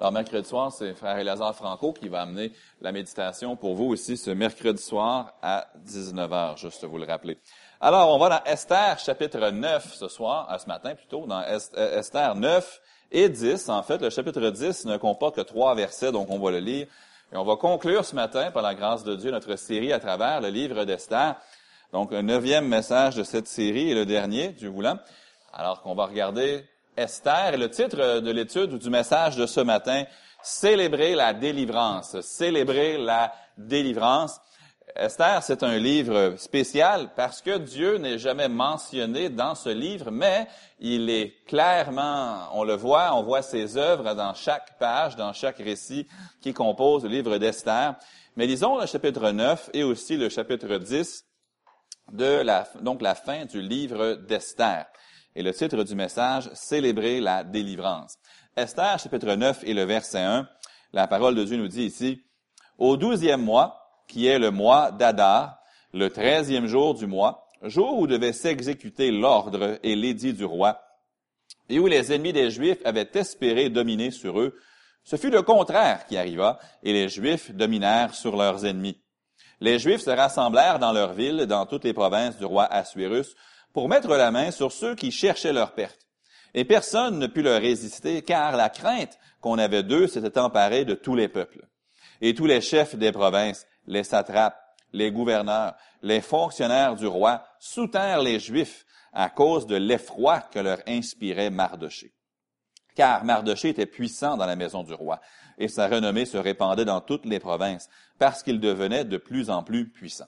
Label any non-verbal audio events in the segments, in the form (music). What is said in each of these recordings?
Alors, mercredi soir, c'est Frère Elazar Franco qui va amener la méditation pour vous aussi ce mercredi soir à 19h, juste vous le rappeler. Alors, on va dans Esther chapitre 9 ce soir, ce matin plutôt, dans euh, Esther 9 et 10. En fait, le chapitre 10 ne comporte que trois versets, donc on va le lire. Et on va conclure ce matin, par la grâce de Dieu, notre série à travers le livre d'Esther. Donc, le neuvième message de cette série et le dernier, Dieu voulant. Alors qu'on va regarder Esther. Le titre de l'étude ou du message de ce matin, Célébrer la délivrance. Célébrer la délivrance. Esther, c'est un livre spécial parce que Dieu n'est jamais mentionné dans ce livre, mais il est clairement, on le voit, on voit ses œuvres dans chaque page, dans chaque récit qui compose le livre d'Esther. Mais lisons le chapitre 9 et aussi le chapitre 10 de la, donc la fin du livre d'Esther. Et le titre du message, Célébrer la délivrance. Esther, chapitre 9 et le verset 1, la parole de Dieu nous dit ici, Au douzième mois, qui est le mois d'Adar, le treizième jour du mois, jour où devait s'exécuter l'ordre et l'édit du roi, et où les ennemis des Juifs avaient espéré dominer sur eux, ce fut le contraire qui arriva, et les Juifs dominèrent sur leurs ennemis. Les Juifs se rassemblèrent dans leur ville, dans toutes les provinces du roi Assuérus, pour mettre la main sur ceux qui cherchaient leur perte. Et personne ne put leur résister, car la crainte qu'on avait d'eux s'était emparée de tous les peuples. Et tous les chefs des provinces, les satrapes, les gouverneurs, les fonctionnaires du roi soutinrent les Juifs à cause de l'effroi que leur inspirait Mardoché. Car Mardoché était puissant dans la maison du roi, et sa renommée se répandait dans toutes les provinces, parce qu'il devenait de plus en plus puissant.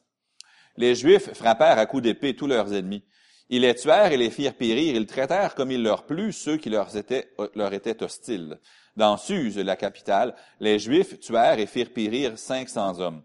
Les Juifs frappèrent à coups d'épée tous leurs ennemis, ils les tuèrent et les firent périr. Ils traitèrent comme il leur plut ceux qui leur étaient, hostiles. Dans Suse, la capitale, les Juifs tuèrent et firent périr cinq cents hommes.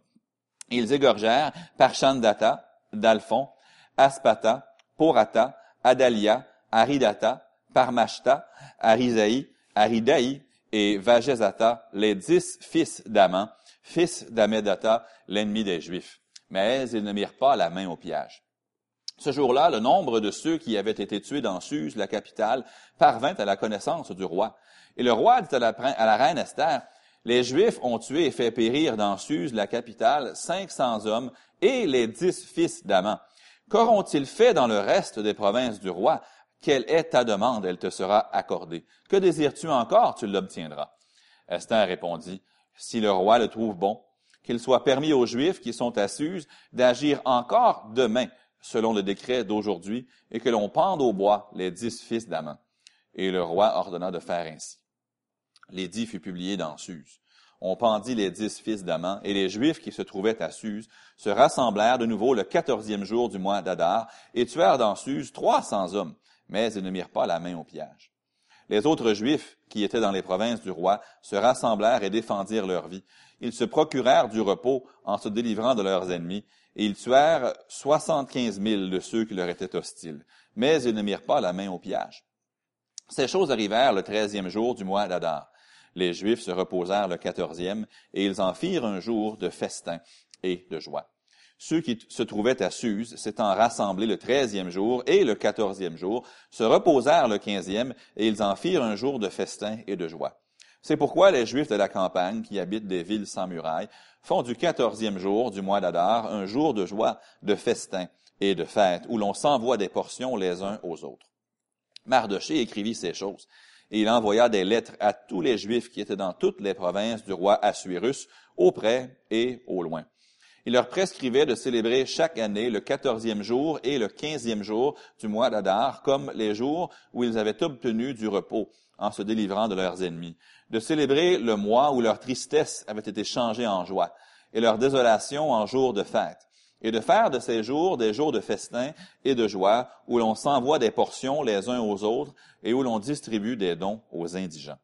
Ils égorgèrent Parchandata, Dalphon, Aspata, Porata, Adalia, Aridata, Parmashta, Arisaï, Aridaï et Vajezata, les dix fils d'Aman, fils d'Amedata, l'ennemi des Juifs. Mais ils ne mirent pas la main au pillage. Ce jour-là, le nombre de ceux qui avaient été tués dans Suse, la capitale, parvint à la connaissance du roi. Et le roi dit à la, reine Esther, les Juifs ont tué et fait périr dans Suse, la capitale, cinq cents hommes et les dix fils d'Aman. Qu'auront-ils fait dans le reste des provinces du roi? Quelle est ta demande? Elle te sera accordée. Que désires-tu encore? Tu l'obtiendras. Esther répondit, si le roi le trouve bon, qu'il soit permis aux Juifs qui sont à Suse d'agir encore demain selon le décret d'aujourd'hui, et que l'on pende au bois les dix fils d'Aman. Et le roi ordonna de faire ainsi. L'édit fut publié dans Suse. On pendit les dix fils d'Aman, et les Juifs qui se trouvaient à Suse se rassemblèrent de nouveau le quatorzième jour du mois d'Adar, et tuèrent dans Suse trois cents hommes, mais ils ne mirent pas la main au pillage. Les autres Juifs qui étaient dans les provinces du roi se rassemblèrent et défendirent leur vie. Ils se procurèrent du repos en se délivrant de leurs ennemis, et ils tuèrent soixante-quinze mille de ceux qui leur étaient hostiles, mais ils ne mirent pas la main au pillage. Ces choses arrivèrent le treizième jour du mois d'Adar. Les Juifs se reposèrent le quatorzième, et ils en firent un jour de festin et de joie. Ceux qui se trouvaient à Suse, s'étant rassemblés le treizième jour et le quatorzième jour, se reposèrent le quinzième, et ils en firent un jour de festin et de joie. C'est pourquoi les Juifs de la campagne, qui habitent des villes sans murailles, font du quatorzième jour du mois d'Adar un jour de joie, de festin et de fête, où l'on s'envoie des portions les uns aux autres. Mardoché écrivit ces choses, et il envoya des lettres à tous les Juifs qui étaient dans toutes les provinces du roi Assuérus, au près et au loin. Il leur prescrivait de célébrer chaque année le quatorzième jour et le quinzième jour du mois d'Adar, comme les jours où ils avaient obtenu du repos en se délivrant de leurs ennemis, de célébrer le mois où leur tristesse avait été changée en joie et leur désolation en jours de fête, et de faire de ces jours des jours de festin et de joie où l'on s'envoie des portions les uns aux autres et où l'on distribue des dons aux indigents.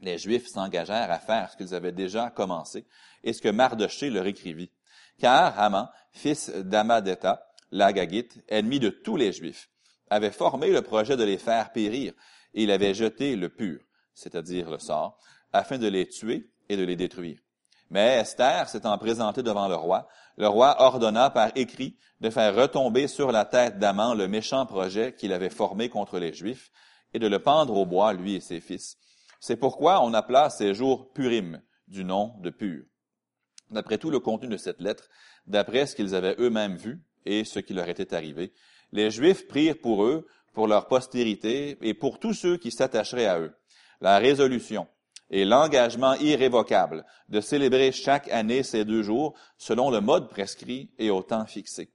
Les Juifs s'engagèrent à faire ce qu'ils avaient déjà commencé et ce que Mardoché leur écrivit. Car Haman, fils d'Amadeta, l'Agagite, ennemi de tous les Juifs, avait formé le projet de les faire périr et il avait jeté le pur, c'est-à-dire le sort, afin de les tuer et de les détruire. Mais Esther s'étant présentée devant le roi, le roi ordonna par écrit de faire retomber sur la tête d'Aman le méchant projet qu'il avait formé contre les Juifs et de le pendre au bois, lui et ses fils. C'est pourquoi on appela ces jours Purim, du nom de Pur. D'après tout le contenu de cette lettre, d'après ce qu'ils avaient eux-mêmes vu et ce qui leur était arrivé, les Juifs prirent pour eux, pour leur postérité et pour tous ceux qui s'attacheraient à eux, la résolution et l'engagement irrévocable de célébrer chaque année ces deux jours selon le mode prescrit et au temps fixé.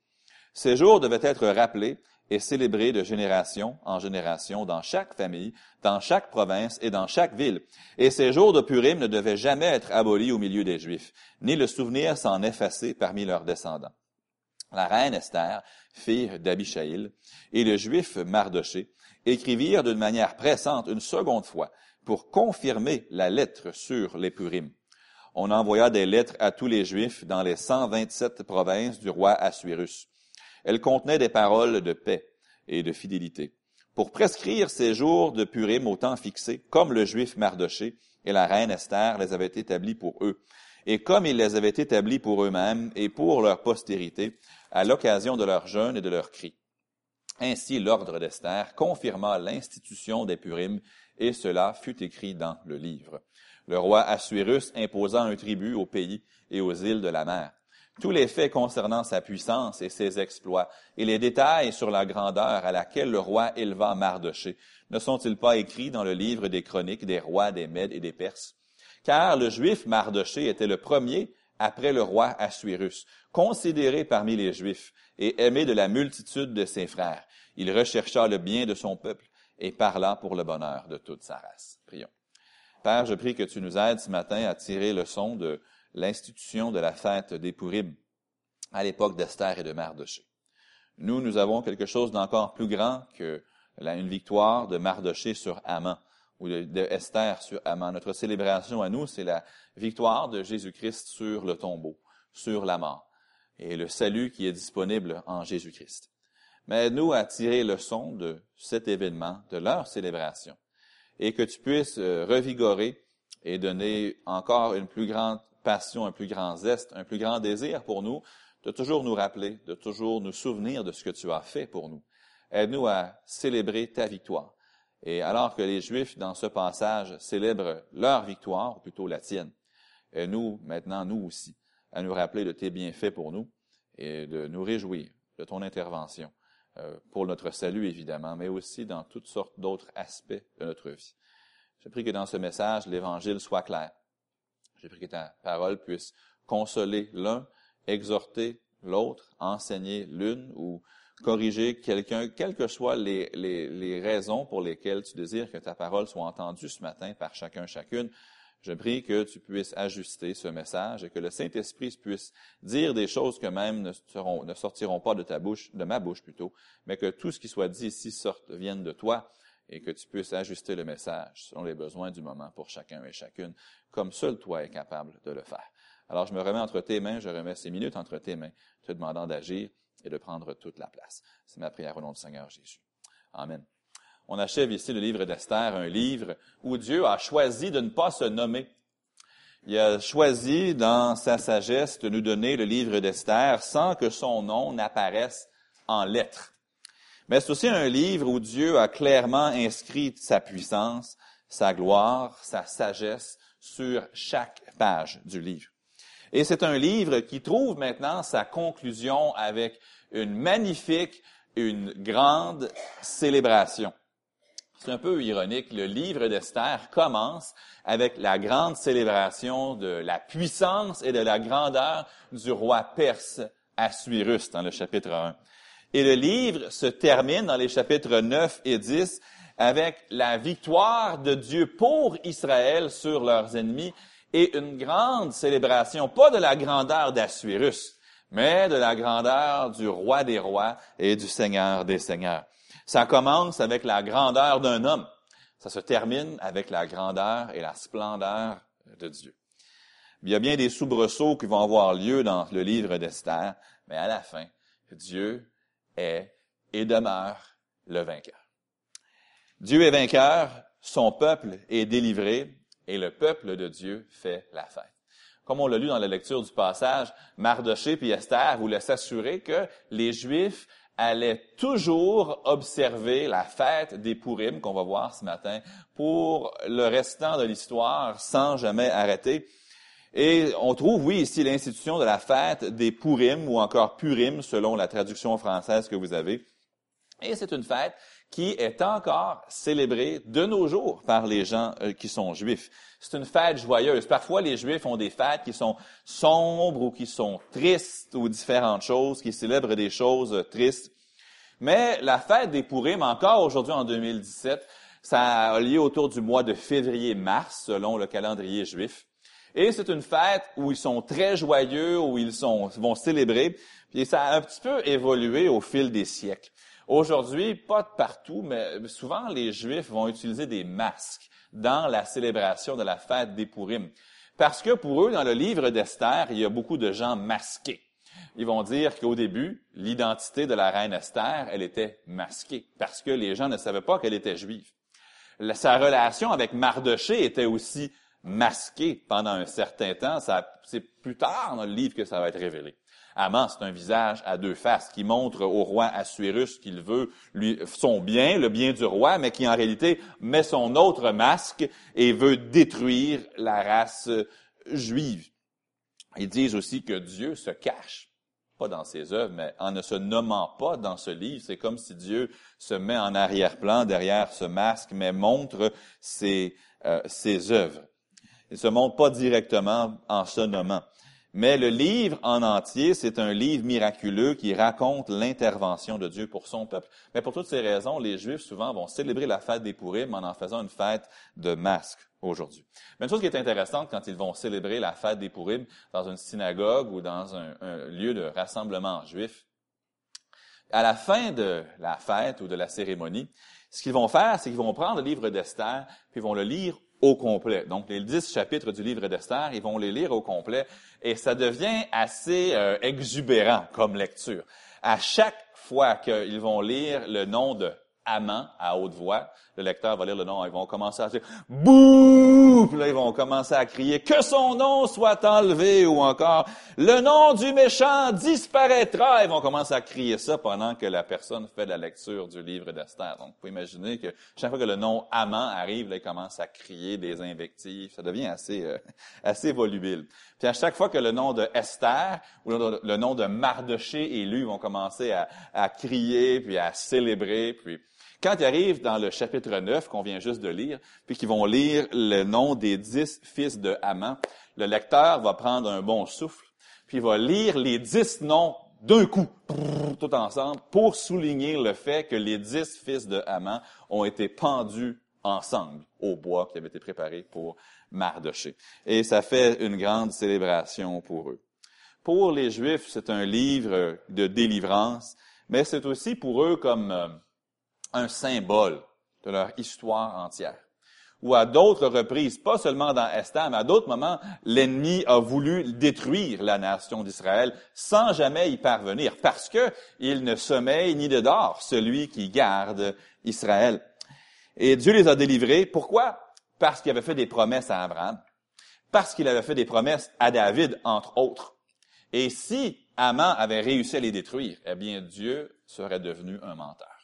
Ces jours devaient être rappelés et célébrés de génération en génération dans chaque famille, dans chaque province et dans chaque ville. Et ces jours de Purim ne devaient jamais être abolis au milieu des Juifs, ni le souvenir s'en effacer parmi leurs descendants. La reine Esther, fille d'Abishaïl, et le Juif Mardoché écrivirent d'une manière pressante une seconde fois pour confirmer la lettre sur les Purim. On envoya des lettres à tous les Juifs dans les 127 provinces du roi Assuérus. Elles contenaient des paroles de paix et de fidélité. Pour prescrire ces jours de Purim au temps fixé, comme le Juif Mardoché et la reine Esther les avaient établis pour eux, et comme ils les avaient établis pour eux-mêmes et pour leur postérité, à l'occasion de leur jeûne et de leurs cris. Ainsi, l'ordre d'Esther confirma l'institution des Purim, et cela fut écrit dans le livre. Le roi Assuérus imposa un tribut au pays et aux îles de la mer. Tous les faits concernant sa puissance et ses exploits, et les détails sur la grandeur à laquelle le roi éleva Mardoché, ne sont-ils pas écrits dans le livre des chroniques des rois des Mèdes et des Perses? Car le juif Mardoché était le premier après le roi Assuérus, considéré parmi les Juifs et aimé de la multitude de ses frères. Il rechercha le bien de son peuple et parla pour le bonheur de toute sa race. Prions. Père, je prie que tu nous aides ce matin à tirer le son de l'institution de la fête des Purim à l'époque d'Esther et de Mardoché. Nous, nous avons quelque chose d'encore plus grand que une victoire de Mardoché sur Haman ou de, Esther sur Haman. Notre célébration à nous, c'est la victoire de Jésus-Christ sur le tombeau, sur la mort, et le salut qui est disponible en Jésus-Christ. Mais aide-nous à tirer le son de cet événement, de leur célébration, et que tu puisses euh, revigorer et donner encore une plus grande passion, un plus grand zeste, un plus grand désir pour nous de toujours nous rappeler, de toujours nous souvenir de ce que tu as fait pour nous. Aide-nous à célébrer ta victoire et alors que les Juifs, dans ce passage, célèbrent leur victoire, ou plutôt la tienne, et nous, maintenant, nous aussi, à nous rappeler de tes bienfaits pour nous et de nous réjouir de ton intervention euh, pour notre salut, évidemment, mais aussi dans toutes sortes d'autres aspects de notre vie. Je prie que dans ce message, l'Évangile soit clair. Je prie que ta parole puisse consoler l'un, exhorter l'autre, enseigner l'une ou corriger quelqu'un, quelles que soient les, raisons pour lesquelles tu désires que ta parole soit entendue ce matin par chacun, chacune. Je prie que tu puisses ajuster ce message et que le Saint-Esprit puisse dire des choses que même ne sortiront pas de ta bouche, de ma bouche plutôt, mais que tout ce qui soit dit ici sorte, vienne de toi et que tu puisses ajuster le message selon les besoins du moment pour chacun et chacune, comme seul toi es capable de le faire. Alors je me remets entre tes mains, je remets ces minutes entre tes mains, te demandant d'agir et de prendre toute la place. C'est ma prière au nom du Seigneur Jésus. Amen. On achève ici le livre d'Esther, un livre où Dieu a choisi de ne pas se nommer. Il a choisi dans sa sagesse de nous donner le livre d'Esther sans que son nom n'apparaisse en lettres. Mais c'est aussi un livre où Dieu a clairement inscrit sa puissance, sa gloire, sa sagesse sur chaque page du livre. Et c'est un livre qui trouve maintenant sa conclusion avec une magnifique, une grande célébration. C'est un peu ironique. Le livre d'Esther commence avec la grande célébration de la puissance et de la grandeur du roi perse Assuérus dans le chapitre 1. Et le livre se termine dans les chapitres 9 et 10 avec la victoire de Dieu pour Israël sur leurs ennemis et une grande célébration, pas de la grandeur d'Assuérus, mais de la grandeur du roi des rois et du seigneur des seigneurs. Ça commence avec la grandeur d'un homme. Ça se termine avec la grandeur et la splendeur de Dieu. Il y a bien des soubresauts qui vont avoir lieu dans le livre d'Esther, mais à la fin, Dieu est et demeure le vainqueur. Dieu est vainqueur, son peuple est délivré, et le peuple de Dieu fait la fête. Comme on l'a lu dans la lecture du passage, Mardoché et Esther voulaient s'assurer que les Juifs allaient toujours observer la fête des Purim qu'on va voir ce matin pour le restant de l'histoire sans jamais arrêter. Et on trouve, oui, ici l'institution de la fête des Purim ou encore Purim selon la traduction française que vous avez. Et c'est une fête qui est encore célébrée de nos jours par les gens euh, qui sont juifs. C'est une fête joyeuse. Parfois, les juifs ont des fêtes qui sont sombres ou qui sont tristes ou différentes choses, qui célèbrent des choses tristes. Mais la fête des Purim, encore aujourd'hui en 2017, ça a lieu autour du mois de février-mars, selon le calendrier juif. Et c'est une fête où ils sont très joyeux, où ils sont, vont célébrer. Puis ça a un petit peu évolué au fil des siècles. Aujourd'hui, pas de partout, mais souvent les Juifs vont utiliser des masques dans la célébration de la fête des Purim. Parce que pour eux, dans le livre d'Esther, il y a beaucoup de gens masqués. Ils vont dire qu'au début, l'identité de la reine Esther, elle était masquée, parce que les gens ne savaient pas qu'elle était juive. Sa relation avec Mardoché était aussi masquée pendant un certain temps. C'est plus tard dans le livre que ça va être révélé. Aman, c'est un visage à deux faces qui montre au roi Assuérus qu'il veut lui, son bien, le bien du roi, mais qui en réalité met son autre masque et veut détruire la race juive. Ils disent aussi que Dieu se cache, pas dans ses œuvres, mais en ne se nommant pas dans ce livre. C'est comme si Dieu se met en arrière-plan derrière ce masque, mais montre ses, euh, ses œuvres. Il se montre pas directement en se nommant. Mais le livre en entier, c'est un livre miraculeux qui raconte l'intervention de Dieu pour son peuple. Mais pour toutes ces raisons, les Juifs souvent vont célébrer la fête des Purim en en faisant une fête de masque aujourd'hui. Une chose qui est intéressante quand ils vont célébrer la fête des Purim dans une synagogue ou dans un lieu de rassemblement juif, à la fin de la fête ou de la cérémonie, ce qu'ils vont faire, c'est qu'ils vont prendre le livre d'Esther, puis ils vont le lire au complet. Donc, les dix chapitres du livre d'Esther, ils vont les lire au complet et ça devient assez euh, exubérant comme lecture. À chaque fois qu'ils vont lire le nom de Amant à haute voix, le lecteur va lire le nom, ils vont commencer à dire bouh, ils vont commencer à crier que son nom soit enlevé ou encore le nom du méchant disparaîtra. Ils vont commencer à crier ça pendant que la personne fait la lecture du livre d'Esther. Donc, vous pouvez imaginer que chaque fois que le nom amant arrive, là, il commence à crier des invectives. Ça devient assez euh, assez volubile. Puis à chaque fois que le nom de Esther ou le nom de Mardoché est lu, ils vont commencer à crier puis à célébrer puis quand ils arrivent dans le chapitre 9 qu'on vient juste de lire, puis qu'ils vont lire le nom des dix fils de Haman, le lecteur va prendre un bon souffle, puis il va lire les dix noms d'un coup, tout ensemble, pour souligner le fait que les dix fils de Haman ont été pendus ensemble au bois qui avait été préparé pour Mardoché. Et ça fait une grande célébration pour eux. Pour les Juifs, c'est un livre de délivrance, mais c'est aussi pour eux comme euh, un symbole de leur histoire entière. Ou à d'autres reprises, pas seulement dans Esther, mais à d'autres moments, l'ennemi a voulu détruire la nation d'Israël sans jamais y parvenir, parce que il ne sommeille ni ne dort celui qui garde Israël. Et Dieu les a délivrés. Pourquoi? Parce qu'il avait fait des promesses à Abraham, parce qu'il avait fait des promesses à David, entre autres. Et si Aman avait réussi à les détruire, eh bien Dieu serait devenu un menteur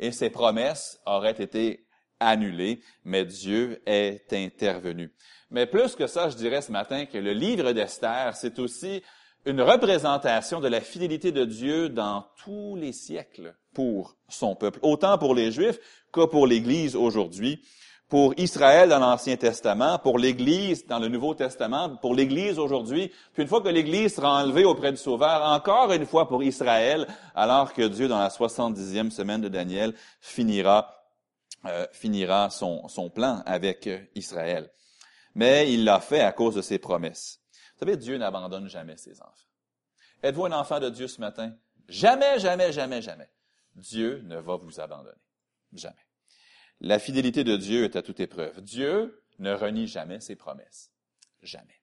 et ses promesses auraient été annulées, mais Dieu est intervenu. Mais plus que ça, je dirais ce matin que le livre d'Esther, c'est aussi une représentation de la fidélité de Dieu dans tous les siècles pour son peuple, autant pour les Juifs que pour l'Église aujourd'hui pour Israël dans l'Ancien Testament, pour l'Église dans le Nouveau Testament, pour l'Église aujourd'hui, puis une fois que l'Église sera enlevée auprès du Sauveur, encore une fois pour Israël, alors que Dieu, dans la 70e semaine de Daniel, finira, euh, finira son, son plan avec Israël. Mais il l'a fait à cause de ses promesses. Vous savez, Dieu n'abandonne jamais ses enfants. Êtes-vous un enfant de Dieu ce matin? Jamais, jamais, jamais, jamais. Dieu ne va vous abandonner. Jamais. La fidélité de Dieu est à toute épreuve. Dieu ne renie jamais ses promesses. Jamais.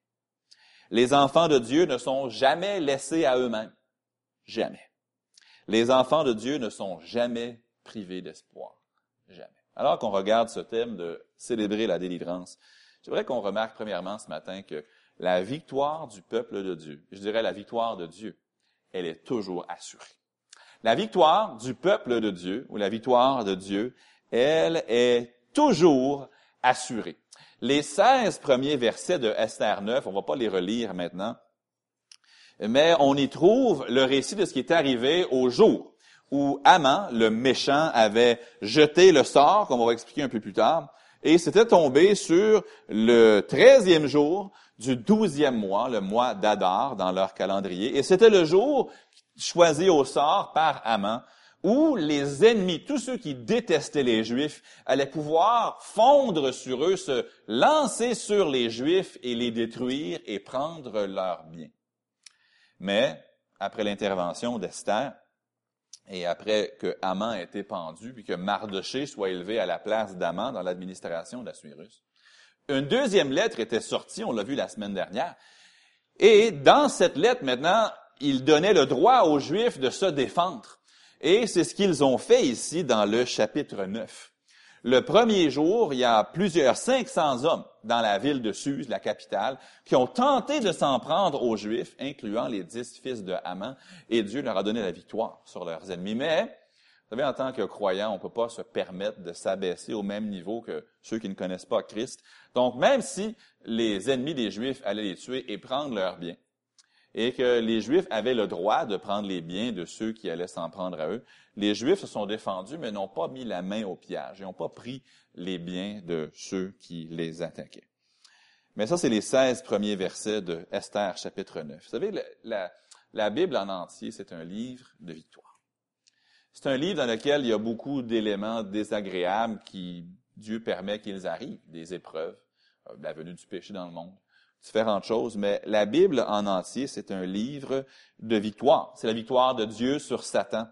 Les enfants de Dieu ne sont jamais laissés à eux-mêmes. Jamais. Les enfants de Dieu ne sont jamais privés d'espoir. Jamais. Alors qu'on regarde ce thème de célébrer la délivrance, j'aimerais qu'on remarque premièrement ce matin que la victoire du peuple de Dieu, je dirais la victoire de Dieu, elle est toujours assurée. La victoire du peuple de Dieu, ou la victoire de Dieu, elle est toujours assurée. Les 16 premiers versets de Esther 9, on va pas les relire maintenant, mais on y trouve le récit de ce qui est arrivé au jour où Haman, le méchant, avait jeté le sort, comme on va expliquer un peu plus tard, et c'était tombé sur le treizième jour du douzième mois, le mois d'Adar dans leur calendrier. Et c'était le jour choisi au sort par Haman, où les ennemis, tous ceux qui détestaient les Juifs, allaient pouvoir fondre sur eux, se lancer sur les Juifs et les détruire et prendre leurs biens. Mais, après l'intervention d'Esther, et après que Haman ait été pendu, puis que Mardoché soit élevé à la place d'Aman dans l'administration d'Assuérus, une deuxième lettre était sortie, on l'a vu la semaine dernière, et dans cette lettre, maintenant, il donnait le droit aux Juifs de se défendre. Et c'est ce qu'ils ont fait ici dans le chapitre 9. Le premier jour, il y a plusieurs 500 hommes dans la ville de Suse, la capitale, qui ont tenté de s'en prendre aux Juifs, incluant les dix fils de Haman, et Dieu leur a donné la victoire sur leurs ennemis. Mais, vous savez, en tant que croyant, on ne peut pas se permettre de s'abaisser au même niveau que ceux qui ne connaissent pas Christ. Donc, même si les ennemis des Juifs allaient les tuer et prendre leurs biens, et que les Juifs avaient le droit de prendre les biens de ceux qui allaient s'en prendre à eux, les Juifs se sont défendus, mais n'ont pas mis la main au pillage. Ils n'ont pas pris les biens de ceux qui les attaquaient. Mais ça, c'est les 16 premiers versets de Esther, chapitre 9. Vous savez, la, la Bible en entier, c'est un livre de victoire. C'est un livre dans lequel il y a beaucoup d'éléments désagréables qui Dieu permet qu'ils arrivent, des épreuves, euh, la venue du péché dans le monde, différentes choses, mais la Bible en entier, c'est un livre de victoire. C'est la victoire de Dieu sur Satan.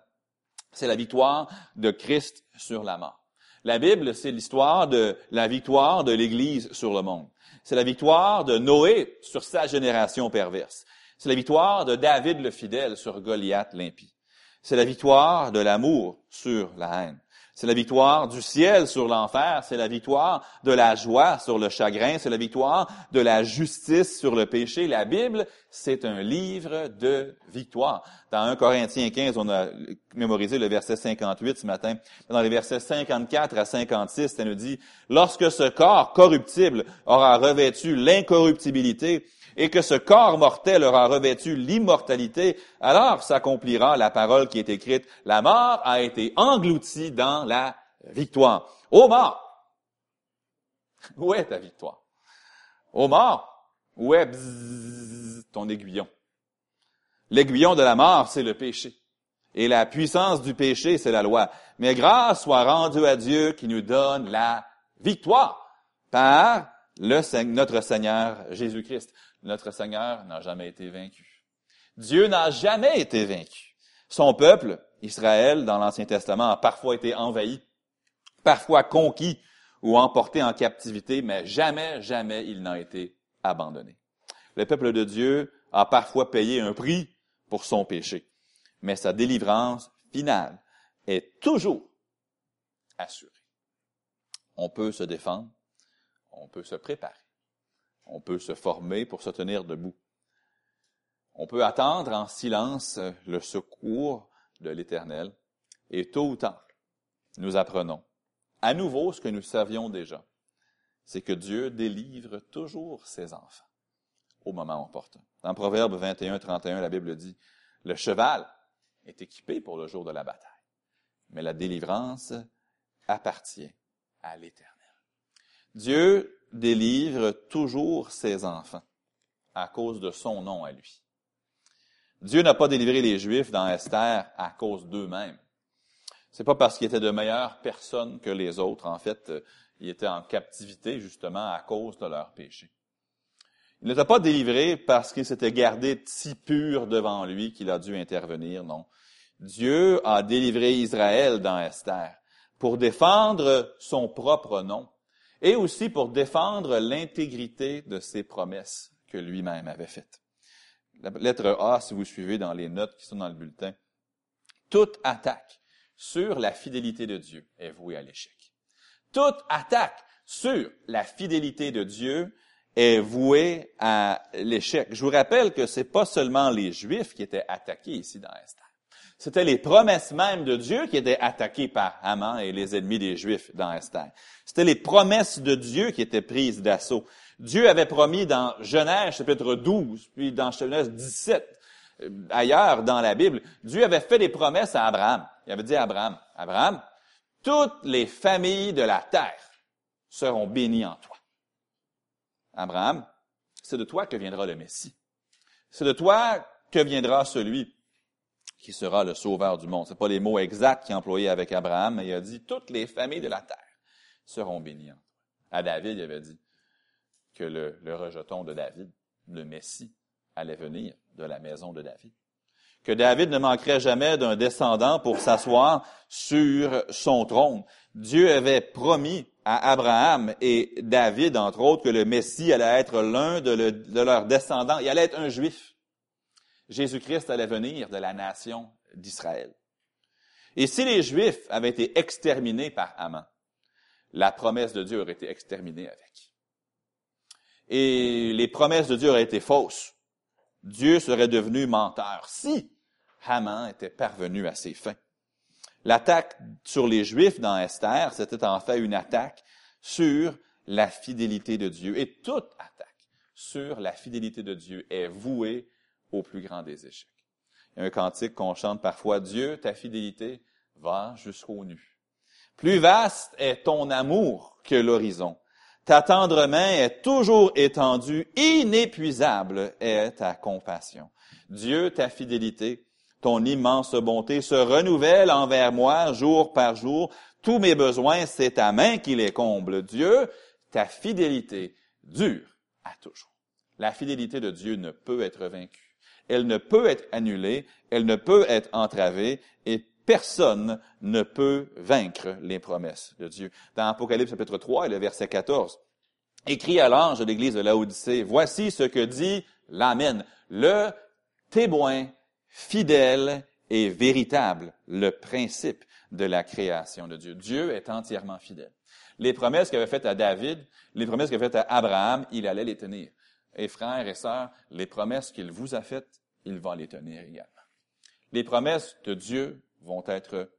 C'est la victoire de Christ sur la mort. La Bible, c'est l'histoire de la victoire de l'Église sur le monde. C'est la victoire de Noé sur sa génération perverse. C'est la victoire de David le fidèle sur Goliath l'impie. C'est la victoire de l'amour sur la haine. C'est la victoire du ciel sur l'enfer, c'est la victoire de la joie sur le chagrin, c'est la victoire de la justice sur le péché. La Bible, c'est un livre de victoire. Dans 1 Corinthiens 15, on a mémorisé le verset 58 ce matin. Dans les versets 54 à 56, ça nous dit, lorsque ce corps corruptible aura revêtu l'incorruptibilité, et que ce corps mortel aura revêtu l'immortalité, alors s'accomplira la parole qui est écrite, la mort a été engloutie dans la victoire. Ô mort, où est ta victoire? Ô mort, où est ton aiguillon? L'aiguillon de la mort, c'est le péché. Et la puissance du péché, c'est la loi. Mais grâce soit rendue à Dieu qui nous donne la victoire par notre Seigneur Jésus-Christ. Notre Seigneur n'a jamais été vaincu. Dieu n'a jamais été vaincu. Son peuple, Israël, dans l'Ancien Testament, a parfois été envahi, parfois conquis ou emporté en captivité, mais jamais, jamais il n'a été abandonné. Le peuple de Dieu a parfois payé un prix pour son péché, mais sa délivrance finale est toujours assurée. On peut se défendre, on peut se préparer. On peut se former pour se tenir debout. On peut attendre en silence le secours de l'Éternel. Et tôt ou tard, nous apprenons à nouveau ce que nous savions déjà. C'est que Dieu délivre toujours ses enfants au moment opportun. Dans Proverbe 21, 31, la Bible dit, le cheval est équipé pour le jour de la bataille, mais la délivrance appartient à l'Éternel. Dieu délivre toujours ses enfants à cause de son nom à lui. Dieu n'a pas délivré les Juifs dans Esther à cause d'eux-mêmes. C'est pas parce qu'ils étaient de meilleures personnes que les autres. En fait, ils étaient en captivité justement à cause de leurs péchés. Il ne pas délivré parce qu'il s'était gardé si pur devant lui qu'il a dû intervenir, non. Dieu a délivré Israël dans Esther pour défendre son propre nom et aussi pour défendre l'intégrité de ses promesses que lui-même avait faites. La lettre A, si vous suivez dans les notes qui sont dans le bulletin, toute attaque sur la fidélité de Dieu est vouée à l'échec. Toute attaque sur la fidélité de Dieu est vouée à l'échec. Je vous rappelle que c'est pas seulement les Juifs qui étaient attaqués ici dans Esther. C'était les promesses même de Dieu qui étaient attaquées par Haman et les ennemis des Juifs dans Esther. C'était les promesses de Dieu qui étaient prises d'assaut. Dieu avait promis dans Genèse chapitre 12, puis dans Genèse 17, euh, ailleurs dans la Bible, Dieu avait fait des promesses à Abraham. Il avait dit à Abraham, Abraham, toutes les familles de la terre seront bénies en toi. Abraham, c'est de toi que viendra le Messie. C'est de toi que viendra celui qui sera le sauveur du monde. Ce pas les mots exacts qu'il a avec Abraham, mais il a dit toutes les familles de la terre seront bénies. À David, il avait dit que le, le rejeton de David, le Messie, allait venir de la maison de David. Que David ne manquerait jamais d'un descendant pour s'asseoir sur son trône. Dieu avait promis à Abraham et David, entre autres, que le Messie allait être l'un de, de leurs descendants. Il allait être un juif. Jésus-Christ allait venir de la nation d'Israël. Et si les Juifs avaient été exterminés par Haman, la promesse de Dieu aurait été exterminée avec. Et les promesses de Dieu auraient été fausses. Dieu serait devenu menteur si Haman était parvenu à ses fins. L'attaque sur les Juifs dans Esther, c'était en fait une attaque sur la fidélité de Dieu. Et toute attaque sur la fidélité de Dieu est vouée au plus grand des échecs. Il y a un cantique qu'on chante parfois, Dieu, ta fidélité va jusqu'au nu. Plus vaste est ton amour que l'horizon. Ta tendre main est toujours étendue, inépuisable est ta compassion. Dieu, ta fidélité, ton immense bonté se renouvelle envers moi jour par jour. Tous mes besoins, c'est ta main qui les comble. Dieu, ta fidélité dure à toujours. La fidélité de Dieu ne peut être vaincue elle ne peut être annulée, elle ne peut être entravée, et personne ne peut vaincre les promesses de Dieu. Dans Apocalypse chapitre 3 et le verset 14, écrit à l'ange de l'église de Laodicée, voici ce que dit l'Amen, le témoin fidèle et véritable, le principe de la création de Dieu. Dieu est entièrement fidèle. Les promesses qu'il avait faites à David, les promesses qu'il avait faites à Abraham, il allait les tenir. Et frères et sœurs, les promesses qu'il vous a faites, il va les tenir également. Les promesses de Dieu vont être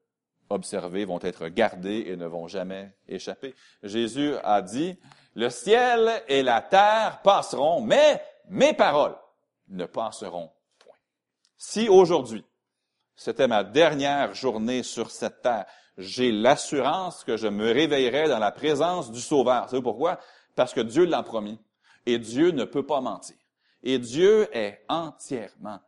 observées, vont être gardées et ne vont jamais échapper. Jésus a dit, le ciel et la terre passeront, mais mes paroles ne passeront point. Si aujourd'hui, c'était ma dernière journée sur cette terre, j'ai l'assurance que je me réveillerai dans la présence du Sauveur. Vous savez pourquoi? Parce que Dieu l'a promis. Et Dieu ne peut pas mentir. Et Dieu est entièrement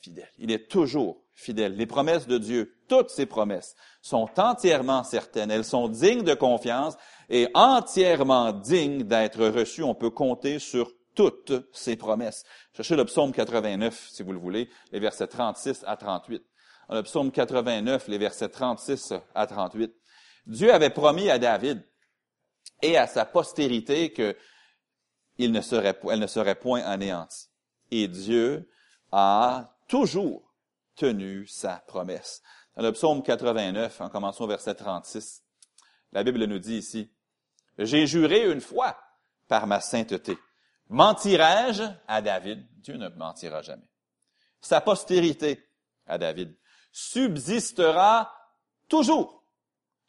fidèle. Il est toujours fidèle. Les promesses de Dieu, toutes ces promesses, sont entièrement certaines. Elles sont dignes de confiance et entièrement dignes d'être reçues. On peut compter sur toutes ces promesses. Cherchez le psaume 89, si vous le voulez, les versets 36 à 38. le psaume 89, les versets 36 à 38. Dieu avait promis à David et à sa postérité que il ne serait, elle ne serait point anéantie. Et Dieu a toujours tenu sa promesse. Dans le psaume 89, en commençant au verset 36, la Bible nous dit ici, J'ai juré une fois par ma sainteté. Mentirai-je à David? Dieu ne mentira jamais. Sa postérité à David subsistera toujours.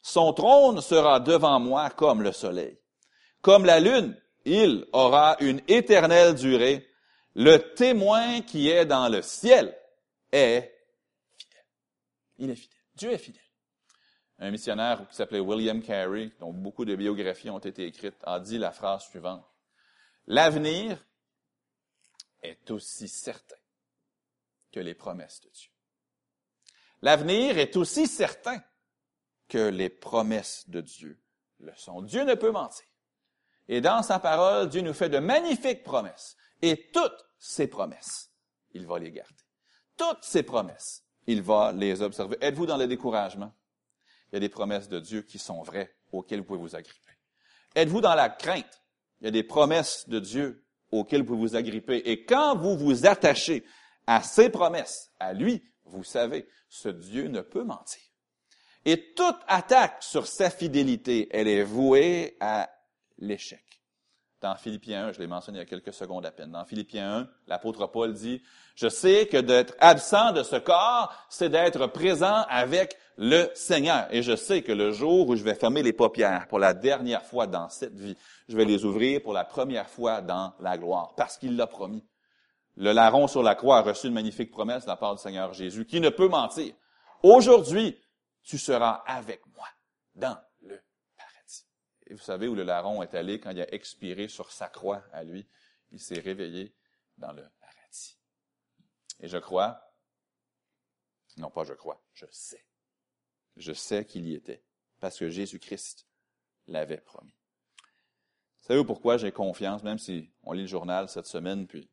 Son trône sera devant moi comme le soleil. Comme la lune, il aura une éternelle durée. Le témoin qui est dans le ciel est fidèle. Il est fidèle. Dieu est fidèle. Un missionnaire qui s'appelait William Carey, dont beaucoup de biographies ont été écrites, a dit la phrase suivante. L'avenir est aussi certain que les promesses de Dieu. L'avenir est aussi certain que les promesses de Dieu le sont. Dieu ne peut mentir. Et dans sa parole, Dieu nous fait de magnifiques promesses. Et toutes ces promesses, il va les garder. Toutes ces promesses, il va les observer. Êtes-vous dans le découragement? Il y a des promesses de Dieu qui sont vraies, auxquelles vous pouvez vous agripper. Êtes-vous dans la crainte? Il y a des promesses de Dieu auxquelles vous pouvez vous agripper. Et quand vous vous attachez à ces promesses, à lui, vous savez, ce Dieu ne peut mentir. Et toute attaque sur sa fidélité, elle est vouée à l'échec. Dans Philippiens 1, je l'ai mentionné il y a quelques secondes à peine. Dans Philippiens 1, l'apôtre Paul dit, je sais que d'être absent de ce corps, c'est d'être présent avec le Seigneur. Et je sais que le jour où je vais fermer les paupières pour la dernière fois dans cette vie, je vais les ouvrir pour la première fois dans la gloire, parce qu'il l'a promis. Le larron sur la croix a reçu une magnifique promesse de la part du Seigneur Jésus, qui ne peut mentir. Aujourd'hui, tu seras avec moi dans. Et vous savez où le larron est allé quand il a expiré sur sa croix à lui? Il s'est réveillé dans le paradis. Et je crois, non pas je crois, je sais. Je sais qu'il y était, parce que Jésus-Christ l'avait promis. Savez-vous pourquoi j'ai confiance, même si on lit le journal cette semaine, puis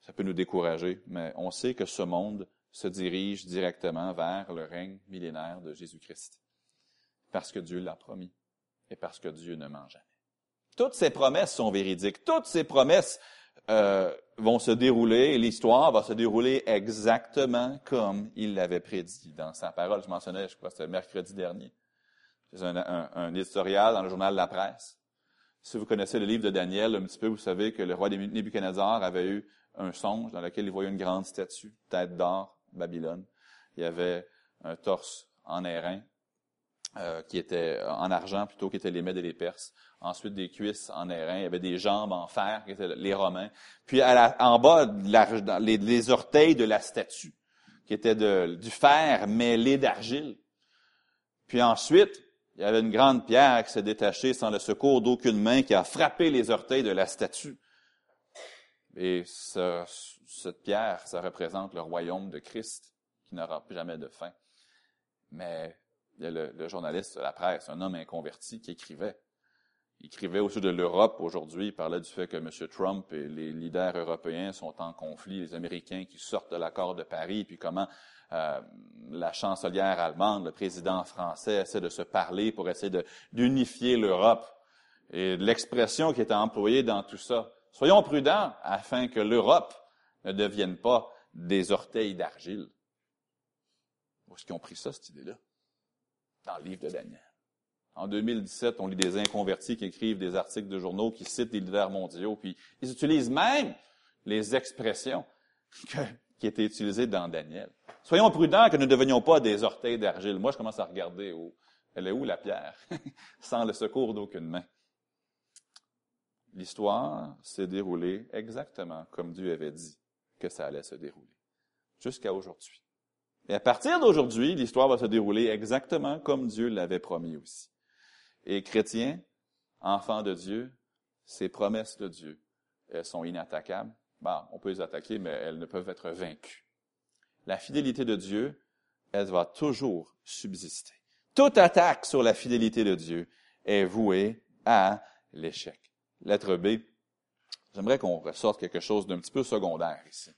ça peut nous décourager, mais on sait que ce monde se dirige directement vers le règne millénaire de Jésus-Christ. Parce que Dieu l'a promis et parce que Dieu ne ment jamais. Toutes ces promesses sont véridiques. Toutes ces promesses euh, vont se dérouler, l'histoire va se dérouler exactement comme il l'avait prédit dans sa parole. Je mentionnais, je crois c'était mercredi dernier. C'est un, un, éditorial dans le journal La Presse. Si vous connaissez le livre de Daniel un petit peu, vous savez que le roi Nebuchadnezzar avait eu un songe dans lequel il voyait une grande statue, tête d'or, Babylone. Il y avait un torse en airain, euh, qui était en argent plutôt, qui était les Mèdes et les Perses. Ensuite, des cuisses en airain. Il y avait des jambes en fer, qui étaient les Romains. Puis en bas, les, orteils de la statue, qui étaient du fer mêlé d'argile. Puis ensuite, il y avait une grande pierre qui s'est détachée sans le secours d'aucune main, qui a frappé les orteils de la statue. Et cette pierre, ça représente le royaume de Christ qui n'aura plus jamais de fin. Mais il y a le, journaliste de la presse, un homme inconverti, qui écrivait. Il écrivait au de l'Europe aujourd'hui. Il parlait du fait que M. Trump et les leaders européens sont en conflit, les Américains qui sortent de l'accord de Paris, puis comment euh, la chancelière allemande, le président français essaie de se parler pour essayer d'unifier l'Europe. Et l'expression qui était employée dans tout ça, Soyons prudents afin que l'Europe ne devienne pas des orteils d'argile. Où est-ce qu'ils ont pris ça, cette idée-là? Dans le livre de Daniel. En 2017, on lit des inconvertis qui écrivent des articles de journaux, qui citent des leaders mondiaux, puis ils utilisent même les expressions (laughs) qui étaient utilisées dans Daniel. Soyons prudents que nous ne devenions pas des orteils d'argile. Moi, je commence à regarder où, elle est où la pierre, (laughs) sans le secours d'aucune main l'histoire s'est déroulée exactement comme Dieu avait dit que ça allait se dérouler, jusqu'à aujourd'hui. Et à partir d'aujourd'hui, l'histoire va se dérouler exactement comme Dieu l'avait promis aussi. Et chrétiens, enfants de Dieu, ces promesses de Dieu, elles sont inattaquables. Bon, on peut les attaquer, mais elles ne peuvent être vaincues. La fidélité de Dieu, elle va toujours subsister. Toute attaque sur la fidélité de Dieu est vouée à l'échec lettre B, j'aimerais qu'on ressorte quelque chose d'un petit peu secondaire ici.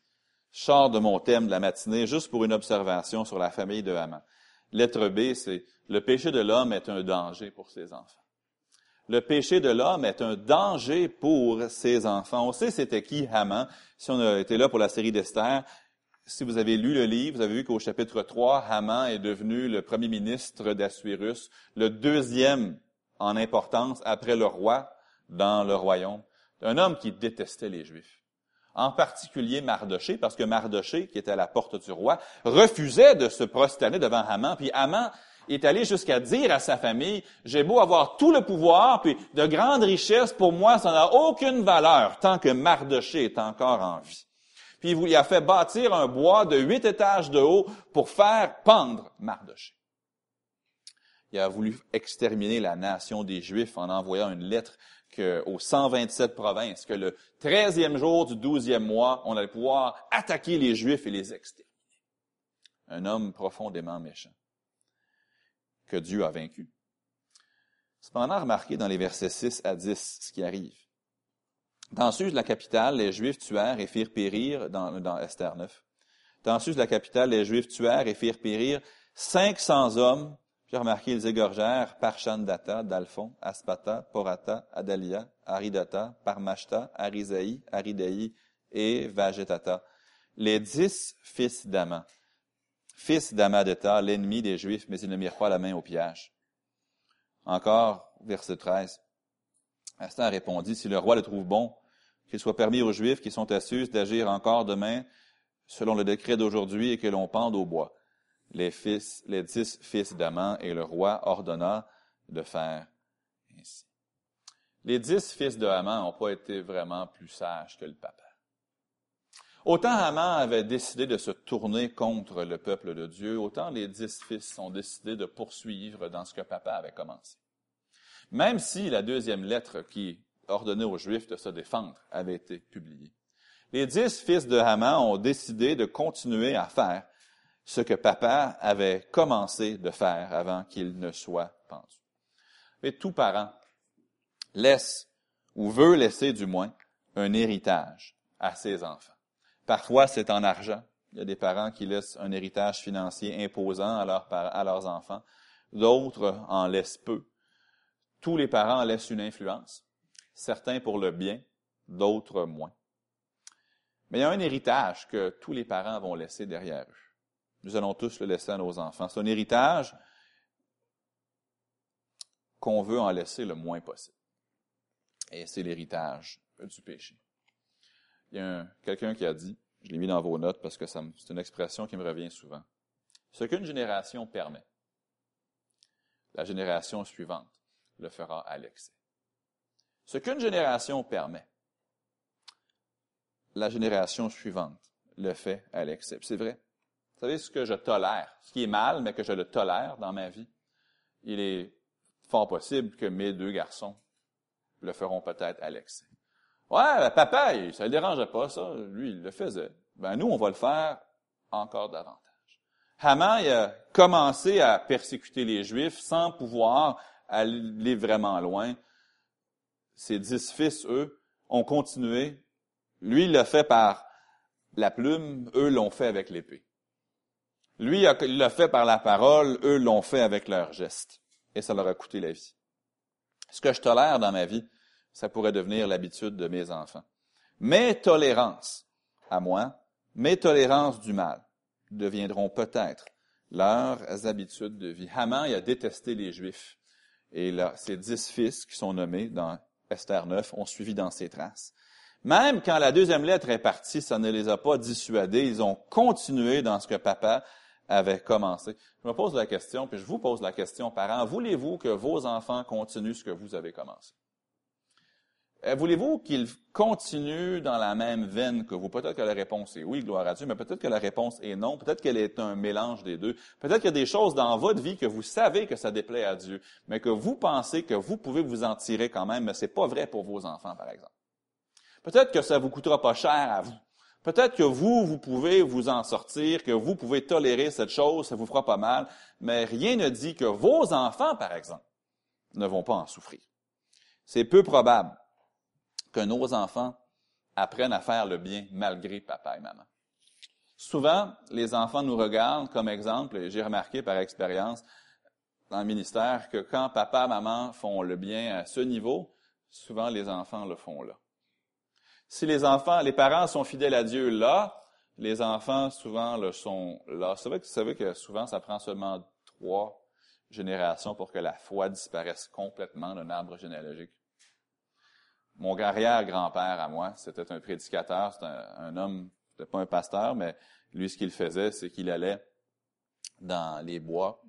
Sors de mon thème de la matinée juste pour une observation sur la famille de Haman. Lettre B, c'est le péché de l'homme est un danger pour ses enfants. Le péché de l'homme est un danger pour ses enfants. On sait c'était qui Haman. Si on a été là pour la série d'Esther, si vous avez lu le livre, vous avez vu qu'au chapitre 3, Haman est devenu le premier ministre d'Assuérus, le deuxième en importance après le roi dans le royaume, un homme qui détestait les Juifs. En particulier Mardoché, parce que Mardoché, qui était à la porte du roi, refusait de se prosterner devant Haman, puis Haman est allé jusqu'à dire à sa famille, j'ai beau avoir tout le pouvoir, puis de grandes richesses, pour moi, ça n'a aucune valeur tant que Mardoché est encore en vie. Puis il lui a fait bâtir un bois de huit étages de haut pour faire pendre Mardoché. Il a voulu exterminer la nation des Juifs en envoyant une lettre aux 127 provinces, que le 13e jour du 12e mois, on allait pouvoir attaquer les Juifs et les exterminer. Un homme profondément méchant, que Dieu a vaincu. Cependant, remarquez dans les versets 6 à 10 ce qui arrive. Dans Suse, la capitale, les Juifs tuèrent et firent périr, dans, Esther 9. Dans Suse, la capitale, les Juifs tuèrent et firent périr 500 hommes j'ai remarqué, ils égorgèrent Parchandata, Dalphon, Aspata, Porata, Adalia, Aridata, Parmashta, Arisaï, Aridaï et Vagetata, les dix fils d'Ama, fils d'Amadeta, l'ennemi des Juifs, mais ils ne mirent pas la main au pillage. Encore, verset 13. Esther répondit, si le roi le trouve bon, qu'il soit permis aux Juifs qui sont Suse d'agir encore demain selon le décret d'aujourd'hui et que l'on pende au bois les dix fils d'Aman et le roi ordonna de faire ainsi. Les dix fils de Haman n'ont pas été vraiment plus sages que le papa. Autant Haman avait décidé de se tourner contre le peuple de Dieu, autant les dix fils ont décidé de poursuivre dans ce que papa avait commencé. Même si la deuxième lettre qui ordonnait aux Juifs de se défendre avait été publiée. Les dix fils de Haman ont décidé de continuer à faire ce que papa avait commencé de faire avant qu'il ne soit pendu. Mais tout parent laisse, ou veut laisser du moins, un héritage à ses enfants. Parfois, c'est en argent. Il y a des parents qui laissent un héritage financier imposant à, à leurs enfants. D'autres en laissent peu. Tous les parents laissent une influence. Certains pour le bien, d'autres moins. Mais il y a un héritage que tous les parents vont laisser derrière eux. Nous allons tous le laisser à nos enfants. C'est un héritage qu'on veut en laisser le moins possible. Et c'est l'héritage du péché. Il y a quelqu'un qui a dit, je l'ai mis dans vos notes parce que c'est une expression qui me revient souvent. Ce qu'une génération permet, la génération suivante le fera à l'excès. Ce qu'une génération permet, la génération suivante le fait à l'excès. C'est vrai. Savez, ce que je tolère, ce qui est mal, mais que je le tolère dans ma vie, il est fort possible que mes deux garçons le feront peut-être à l'excès. Ouais, ben, papa, ça ne le dérangeait pas, ça. Lui, il le faisait. Ben, nous, on va le faire encore davantage. Haman il a commencé à persécuter les Juifs sans pouvoir aller vraiment loin. Ses dix fils, eux, ont continué. Lui, il l'a fait par la plume, eux l'ont fait avec l'épée. Lui, il l'a fait par la parole, eux l'ont fait avec leurs gestes. Et ça leur a coûté la vie. Ce que je tolère dans ma vie, ça pourrait devenir l'habitude de mes enfants. Mes tolérances à moi, mes tolérances du mal deviendront peut-être leurs habitudes de vie. Haman il a détesté les Juifs. Et là, ses dix fils qui sont nommés dans Esther 9 ont suivi dans ses traces. Même quand la deuxième lettre est partie, ça ne les a pas dissuadés. Ils ont continué dans ce que papa avait commencé. Je me pose la question, puis je vous pose la question, parents, voulez-vous que vos enfants continuent ce que vous avez commencé? Euh, voulez-vous qu'ils continuent dans la même veine que vous? Peut-être que la réponse est oui, gloire à Dieu, mais peut-être que la réponse est non. Peut-être qu'elle est un mélange des deux. Peut-être qu'il y a des choses dans votre vie que vous savez que ça déplaît à Dieu, mais que vous pensez que vous pouvez vous en tirer quand même, mais c'est pas vrai pour vos enfants, par exemple. Peut-être que ça vous coûtera pas cher à vous. Peut-être que vous, vous pouvez vous en sortir, que vous pouvez tolérer cette chose, ça vous fera pas mal, mais rien ne dit que vos enfants, par exemple, ne vont pas en souffrir. C'est peu probable que nos enfants apprennent à faire le bien malgré papa et maman. Souvent, les enfants nous regardent comme exemple, et j'ai remarqué par expérience dans le ministère que quand papa et maman font le bien à ce niveau, souvent les enfants le font là. Si les enfants, les parents sont fidèles à Dieu là, les enfants souvent le sont là. C'est vrai que savez que souvent ça prend seulement trois générations pour que la foi disparaisse complètement d'un arbre généalogique. Mon arrière-grand-père à moi, c'était un prédicateur, c'était un, homme, c'était pas un pasteur, mais lui, ce qu'il faisait, c'est qu'il allait dans les bois,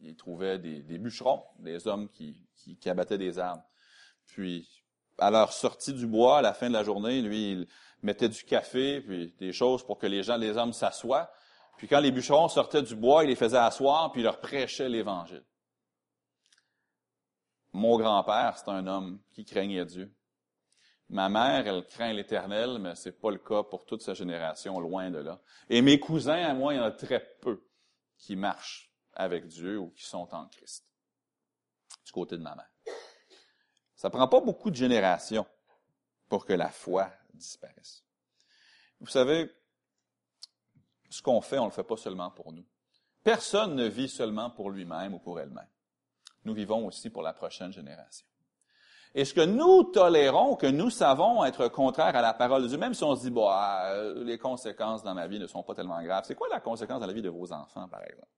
il trouvait des, bûcherons, des hommes qui abattaient des arbres. Puis à leur sortie du bois, à la fin de la journée, lui, il mettait du café, puis des choses pour que les gens, les hommes s'assoient. Puis quand les bûcherons sortaient du bois, il les faisait asseoir, puis il leur prêchait l'Évangile. Mon grand-père, c'est un homme qui craignait Dieu. Ma mère, elle craint l'Éternel, mais c'est pas le cas pour toute sa génération, loin de là. Et mes cousins, à moi, il y en a très peu qui marchent avec Dieu ou qui sont en Christ. Du côté de ma mère. Ça prend pas beaucoup de générations pour que la foi disparaisse. Vous savez, ce qu'on fait, on le fait pas seulement pour nous. Personne ne vit seulement pour lui-même ou pour elle-même. Nous vivons aussi pour la prochaine génération. Et ce que nous tolérons, que nous savons être contraire à la parole de Dieu, même si on se dit, bon, ah, les conséquences dans ma vie ne sont pas tellement graves, c'est quoi la conséquence dans la vie de vos enfants, par exemple?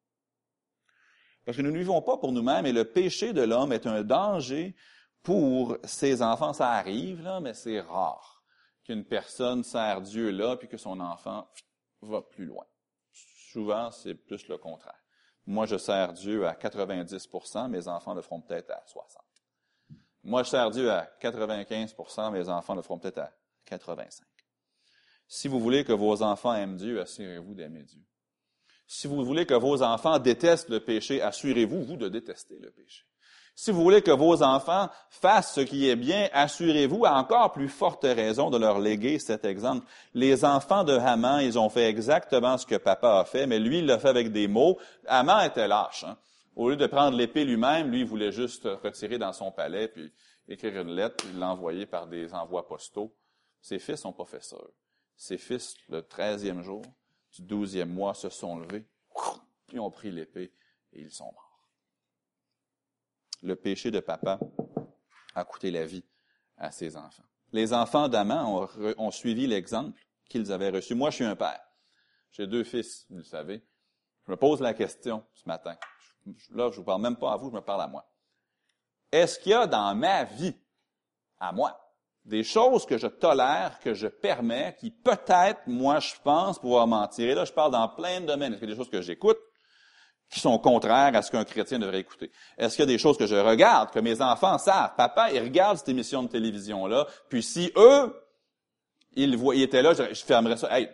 Parce que nous ne vivons pas pour nous-mêmes et le péché de l'homme est un danger pour ses enfants, ça arrive, là, mais c'est rare qu'une personne sert Dieu là, puis que son enfant va plus loin. Souvent, c'est plus le contraire. Moi, je sers Dieu à 90% mes enfants le feront peut-être à 60% Moi, je sers Dieu à 95% mes enfants le feront peut-être à 85% Si vous voulez que vos enfants aiment Dieu, assurez-vous d'aimer Dieu. Si vous voulez que vos enfants détestent le péché, assurez-vous, vous, de détester le péché. Si vous voulez que vos enfants fassent ce qui est bien, assurez-vous à encore plus forte raison de leur léguer cet exemple. Les enfants de Haman, ils ont fait exactement ce que papa a fait, mais lui, il l'a fait avec des mots. Haman était lâche. Hein? Au lieu de prendre l'épée lui-même, lui, il voulait juste retirer dans son palais, puis écrire une lettre, puis l'envoyer par des envois postaux. Ses fils n'ont pas fait ça. Ses fils, le treizième jour du douzième mois, se sont levés, puis ont pris l'épée, et ils sont morts le péché de papa a coûté la vie à ses enfants. Les enfants d'Aman ont, suivi l'exemple qu'ils avaient reçu. Moi, je suis un père. J'ai deux fils, vous le savez. Je me pose la question ce matin. Là, je vous parle même pas à vous, je me parle à moi. Est-ce qu'il y a dans ma vie, à moi, des choses que je tolère, que je permets, qui peut-être, moi, je pense pouvoir mentir. Et là, je parle dans plein de domaines. Est-ce qu'il y a des choses que j'écoute, qui sont contraires à ce qu'un chrétien devrait écouter? Est-ce qu'il y a des choses que je regarde, que mes enfants savent? Papa, ils regardent cette émission de télévision-là, puis si eux, ils, voient, ils étaient là, je, fermerais ça. Hey,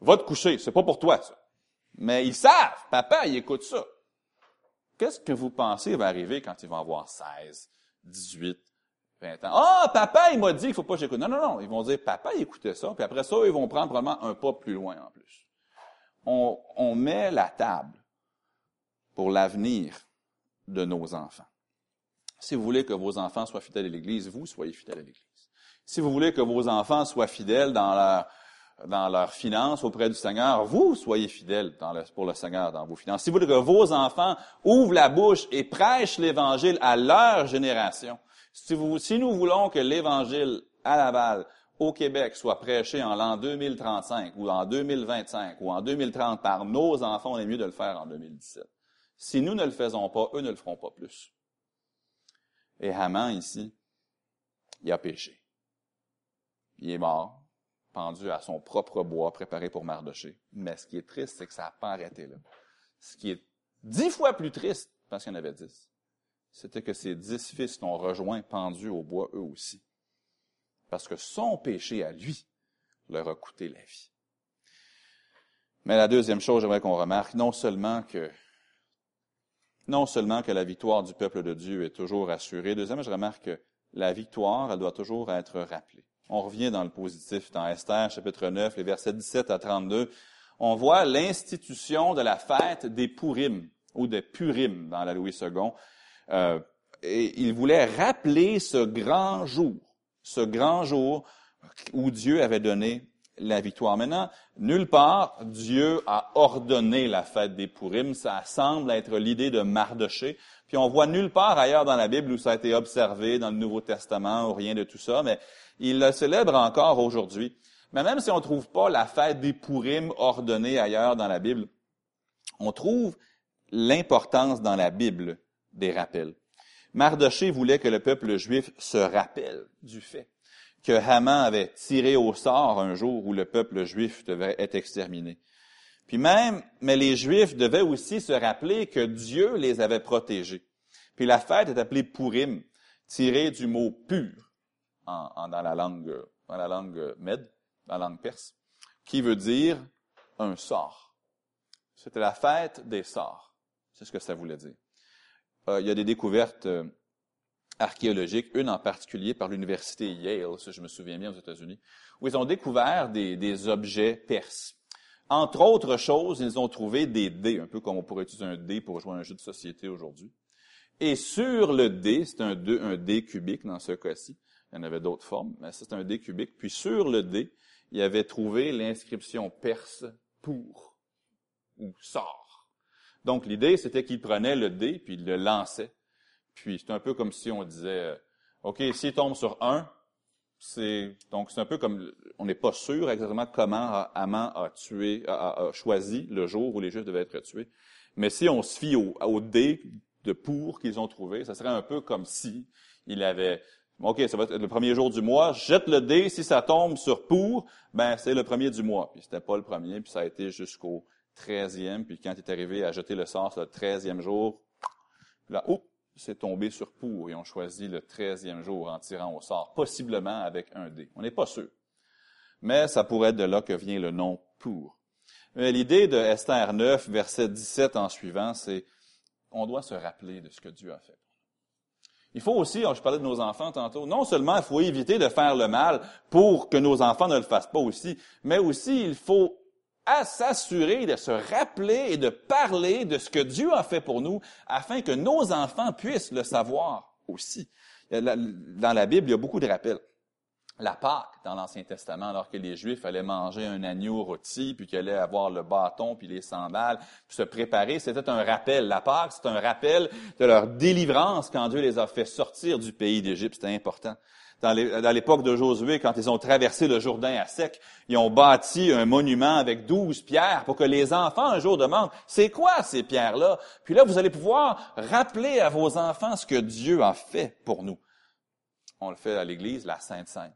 va te coucher, c'est pas pour toi, ça. Mais ils savent, papa, il écoute ça. Qu'est-ce que vous pensez va arriver quand ils vont avoir 16, 18, 20 ans? Ah, oh, papa, il m'a dit qu'il faut pas que j'écoute. Non, non, non. Ils vont dire, papa, il écoutait ça. Puis après ça, ils vont prendre probablement un pas plus loin en plus. On met la table pour l'avenir de nos enfants. Si vous voulez que vos enfants soient fidèles à l'Église, vous soyez fidèles à l'Église. Si vous voulez que vos enfants soient fidèles dans leur, dans leurs finances auprès du Seigneur, vous soyez fidèles pour le Seigneur dans vos finances. Si vous voulez que vos enfants ouvrent la bouche et prêchent l'Évangile à leur génération, si, si nous voulons que l'Évangile à Laval, au Québec, soit prêché en l'an 2035 ou en 2025 ou en 2030 par nos enfants, on est mieux de le faire en 2017. Si nous ne le faisons pas, eux ne le feront pas plus. Et Haman, ici, il a péché. Il est mort, pendu à son propre bois préparé pour Mardoché. Mais ce qui est triste, c'est que ça n'a pas arrêté là. Ce qui est dix fois plus triste, parce qu'il y en avait dix, c'était que ses dix fils l'ont rejoint pendus au bois eux aussi. Parce que son péché à lui leur a coûté la vie. Mais la deuxième chose, j'aimerais qu'on remarque, non seulement que non seulement que la victoire du peuple de Dieu est toujours assurée, deuxièmement, je remarque que la victoire, elle doit toujours être rappelée. On revient dans le positif, dans Esther, chapitre 9, les versets 17 à 32. On voit l'institution de la fête des Purim, ou des Purim dans la Louis II. Euh, et il voulait rappeler ce grand jour, ce grand jour où Dieu avait donné la victoire. Maintenant, nulle part Dieu a ordonné la fête des Purim. Ça semble être l'idée de Mardoché. Puis on voit nulle part ailleurs dans la Bible où ça a été observé dans le Nouveau Testament ou rien de tout ça, mais il le célèbre encore aujourd'hui. Mais même si on ne trouve pas la fête des Purim ordonnée ailleurs dans la Bible, on trouve l'importance dans la Bible des rappels. Mardoché voulait que le peuple juif se rappelle du fait que Haman avait tiré au sort un jour où le peuple juif devait être exterminé. Puis même, mais les Juifs devaient aussi se rappeler que Dieu les avait protégés. Puis la fête est appelée Purim, tirée du mot pur en, dans la langue dans la langue med, dans la langue perse, qui veut dire un sort. C'était la fête des sorts. C'est ce que ça voulait dire. Euh, il y a des découvertes euh, archéologiques, une en particulier par l'université Yale, si je me souviens bien aux États-Unis, où ils ont découvert des, objets perses. Entre autres choses, ils ont trouvé des dés, un peu comme on pourrait utiliser un dé pour jouer un jeu de société aujourd'hui. Et sur le dé, c'est un, un dé cubique dans ce cas-ci, il y en avait d'autres formes, mais c'est un dé cubique. Puis sur le dé, il avait trouvé l'inscription perse pour ou sort. Donc l'idée, c'était qu'il prenait le dé puis il le lançait puis c'est un peu comme si on disait, euh, OK, s'il tombe sur un, c'est donc c'est un peu comme on n'est pas sûr exactement comment Haman a tué, a, choisi le jour où les Juifs devaient être tués. Mais si on se fie au, au dé de pour qu'ils ont trouvé, ça serait un peu comme si il avait, OK, ça va être le premier jour du mois, jette le dé, si ça tombe sur pour, ben c'est le premier du mois. Puis c'était pas le premier, puis ça a été jusqu'au treizième, puis quand il est arrivé à jeter le sort, le treizième jour, là, oups, c'est tombé sur pour, et on choisit le treizième jour en tirant au sort, possiblement avec un dé. On n'est pas sûr. Mais ça pourrait être de là que vient le nom pour. L'idée de Esther 9, verset 17 en suivant, c'est on doit se rappeler de ce que Dieu a fait. Il faut aussi, je parlais de nos enfants tantôt, non seulement il faut éviter de faire le mal pour que nos enfants ne le fassent pas aussi, mais aussi il faut s'assurer de se rappeler et de parler de ce que Dieu a fait pour nous afin que nos enfants puissent le savoir aussi. Dans la Bible, il y a beaucoup de rappels la Pâque dans l'Ancien Testament, alors que les Juifs allaient manger un agneau rôti, puis qu'ils allaient avoir le bâton, puis les sandales, puis se préparer, c'était un rappel. La Pâque, c'est un rappel de leur délivrance quand Dieu les a fait sortir du pays d'Égypte. C'était important. Dans l'époque de Josué, quand ils ont traversé le Jourdain à sec, ils ont bâti un monument avec douze pierres pour que les enfants un jour demandent, c'est quoi ces pierres-là? Puis là, vous allez pouvoir rappeler à vos enfants ce que Dieu a fait pour nous. On le fait à l'Église, la Sainte Sainte.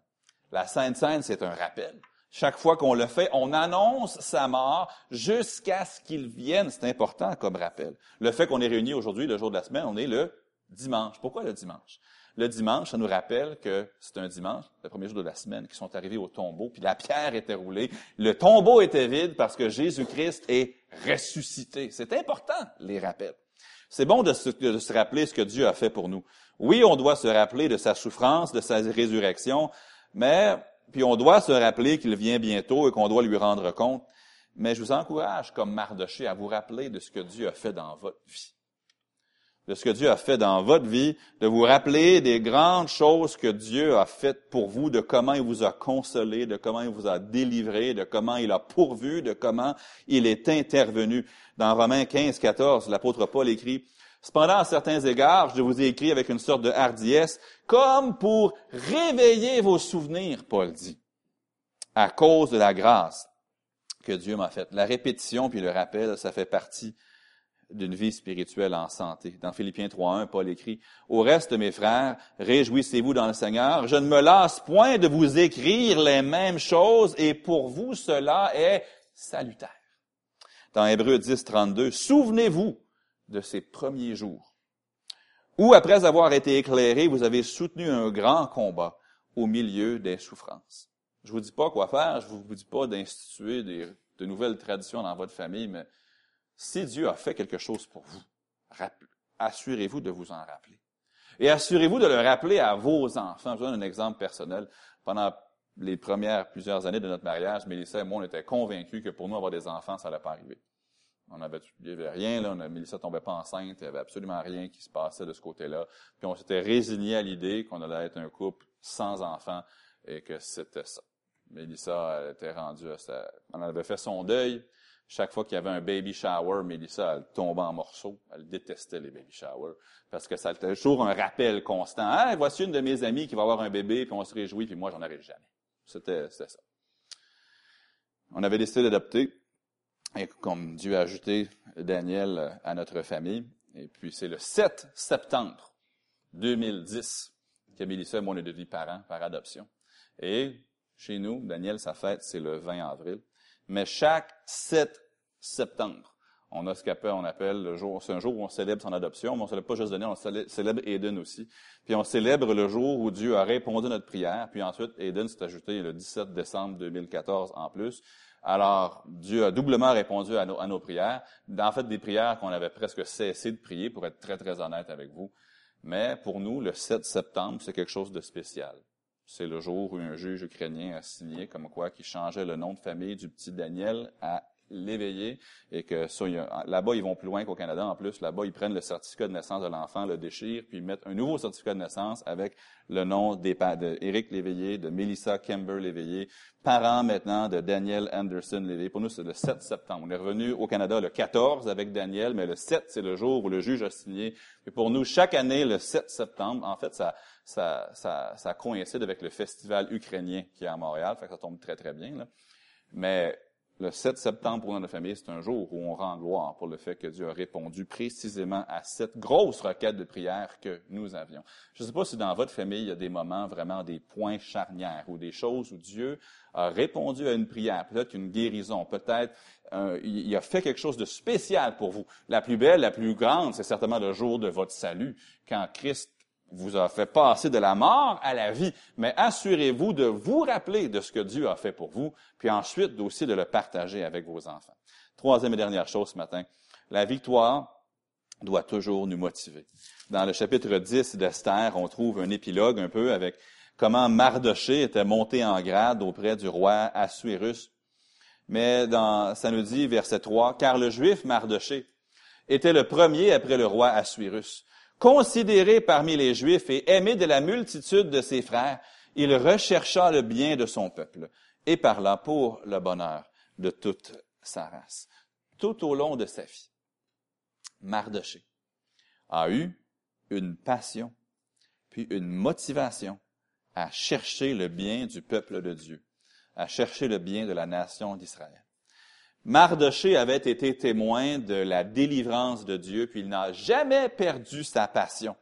La Sainte Seine, c'est un rappel. Chaque fois qu'on le fait, on annonce sa mort jusqu'à ce qu'il vienne. C'est important comme rappel. Le fait qu'on est réunis aujourd'hui, le jour de la semaine, on est le dimanche. Pourquoi le dimanche? Le dimanche, ça nous rappelle que c'est un dimanche, le premier jour de la semaine, qui sont arrivés au tombeau, puis la pierre était roulée. Le tombeau était vide parce que Jésus-Christ est ressuscité. C'est important, les rappels. C'est bon de se, de se rappeler ce que Dieu a fait pour nous. Oui, on doit se rappeler de sa souffrance, de sa résurrection, mais, puis on doit se rappeler qu'il vient bientôt et qu'on doit lui rendre compte. Mais je vous encourage, comme Mardoché, à vous rappeler de ce que Dieu a fait dans votre vie. De ce que Dieu a fait dans votre vie, de vous rappeler des grandes choses que Dieu a faites pour vous, de comment il vous a consolé, de comment il vous a délivré, de comment il a pourvu, de comment il est intervenu. Dans Romains 15, 14, l'apôtre Paul écrit, Cependant, à certains égards, je vous ai écrit avec une sorte de hardiesse, comme pour réveiller vos souvenirs, Paul dit, à cause de la grâce que Dieu m'a faite. La répétition puis le rappel, ça fait partie d'une vie spirituelle en santé. Dans Philippiens 3.1, Paul écrit, Au reste, mes frères, réjouissez-vous dans le Seigneur. Je ne me lasse point de vous écrire les mêmes choses et pour vous, cela est salutaire. Dans Hébreu 10, 32, Souvenez-vous de ces premiers jours, où, après avoir été éclairé, vous avez soutenu un grand combat au milieu des souffrances. Je vous dis pas quoi faire, je vous dis pas d'instituer de nouvelles traditions dans votre famille, mais si Dieu a fait quelque chose pour vous, assurez-vous de vous en rappeler. Et assurez-vous de le rappeler à vos enfants. Je vous donne un exemple personnel. Pendant les premières plusieurs années de notre mariage, Mélissa et moi, on était convaincus que pour nous, avoir des enfants, ça n'allait pas arriver. On avait, il n'y avait rien, là. On a, Mélissa tombait pas enceinte. Il n'y avait absolument rien qui se passait de ce côté-là. Puis on s'était résigné à l'idée qu'on allait être un couple sans enfants et que c'était ça. Mélissa elle était rendue à ça. On avait fait son deuil. Chaque fois qu'il y avait un baby shower, Mélissa, elle tombait en morceaux. Elle détestait les baby showers. Parce que ça était toujours un rappel constant. Ah, voici une de mes amies qui va avoir un bébé, puis on se réjouit, puis moi, j'en arrive jamais. C'était, ça. On avait décidé d'adopter. Et comme Dieu a ajouté Daniel à notre famille, et puis c'est le 7 septembre 2010 que Mélissa et moi on est devenus parents par adoption. Et chez nous, Daniel, sa fête, c'est le 20 avril. Mais chaque 7 septembre, on a ce qu'on appelle le jour, c'est un jour où on célèbre son adoption, mais on ne célèbre pas juste Daniel, on célèbre Eden aussi. Puis on célèbre le jour où Dieu a répondu à notre prière, puis ensuite Eden s'est ajouté le 17 décembre 2014 en plus. Alors, Dieu a doublement répondu à nos, prières. En fait, des prières qu'on avait presque cessé de prier, pour être très, très honnête avec vous. Mais pour nous, le 7 septembre, c'est quelque chose de spécial. C'est le jour où un juge ukrainien a signé comme quoi qu'il changeait le nom de famille du petit Daniel à l'éveiller et que là-bas, ils vont plus loin qu'au Canada. En plus, là-bas, ils prennent le certificat de naissance de l'enfant, le déchirent, puis ils mettent un nouveau certificat de naissance avec le nom d'Éric Léveillé, de Melissa Kember Léveillé, parents maintenant de Daniel Anderson Léveillé. Pour nous, c'est le 7 septembre. On est revenu au Canada le 14 avec Daniel, mais le 7, c'est le jour où le juge a signé. Et pour nous, chaque année, le 7 septembre, en fait, ça, ça, ça, coïncide avec le festival ukrainien qui est à Montréal, fait que ça tombe très, très bien. Mais le 7 septembre pour notre famille, c'est un jour où on rend gloire pour le fait que Dieu a répondu précisément à cette grosse requête de prière que nous avions. Je ne sais pas si dans votre famille, il y a des moments vraiment des points charnières ou des choses où Dieu a répondu à une prière, peut-être une guérison, peut-être euh, il a fait quelque chose de spécial pour vous. La plus belle, la plus grande, c'est certainement le jour de votre salut, quand Christ vous a fait passer de la mort à la vie, mais assurez-vous de vous rappeler de ce que Dieu a fait pour vous, puis ensuite aussi de le partager avec vos enfants. Troisième et dernière chose ce matin, la victoire doit toujours nous motiver. Dans le chapitre 10 d'Esther, on trouve un épilogue un peu avec comment Mardoché était monté en grade auprès du roi Assuérus. Mais dans, ça nous dit, verset 3, car le juif Mardoché était le premier après le roi Assuérus Considéré parmi les Juifs et aimé de la multitude de ses frères, il rechercha le bien de son peuple et parla pour le bonheur de toute sa race. Tout au long de sa vie, Mardoché a eu une passion, puis une motivation à chercher le bien du peuple de Dieu, à chercher le bien de la nation d'Israël. Mardoché avait été témoin de la délivrance de Dieu, puis il n'a jamais perdu sa passion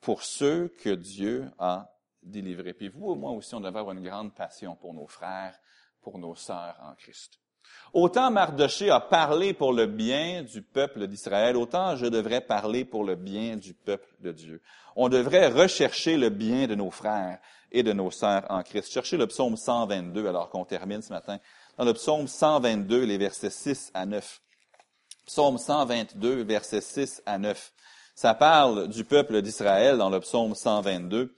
pour ceux que Dieu a délivrés. Puis vous, moi aussi, on devrait avoir une grande passion pour nos frères, pour nos sœurs en Christ. Autant Mardoché a parlé pour le bien du peuple d'Israël, autant je devrais parler pour le bien du peuple de Dieu. On devrait rechercher le bien de nos frères et de nos sœurs en Christ. Cherchez le psaume 122 alors qu'on termine ce matin dans le psaume 122, les versets 6 à 9. Psaume 122, versets 6 à 9. Ça parle du peuple d'Israël dans le psaume 122,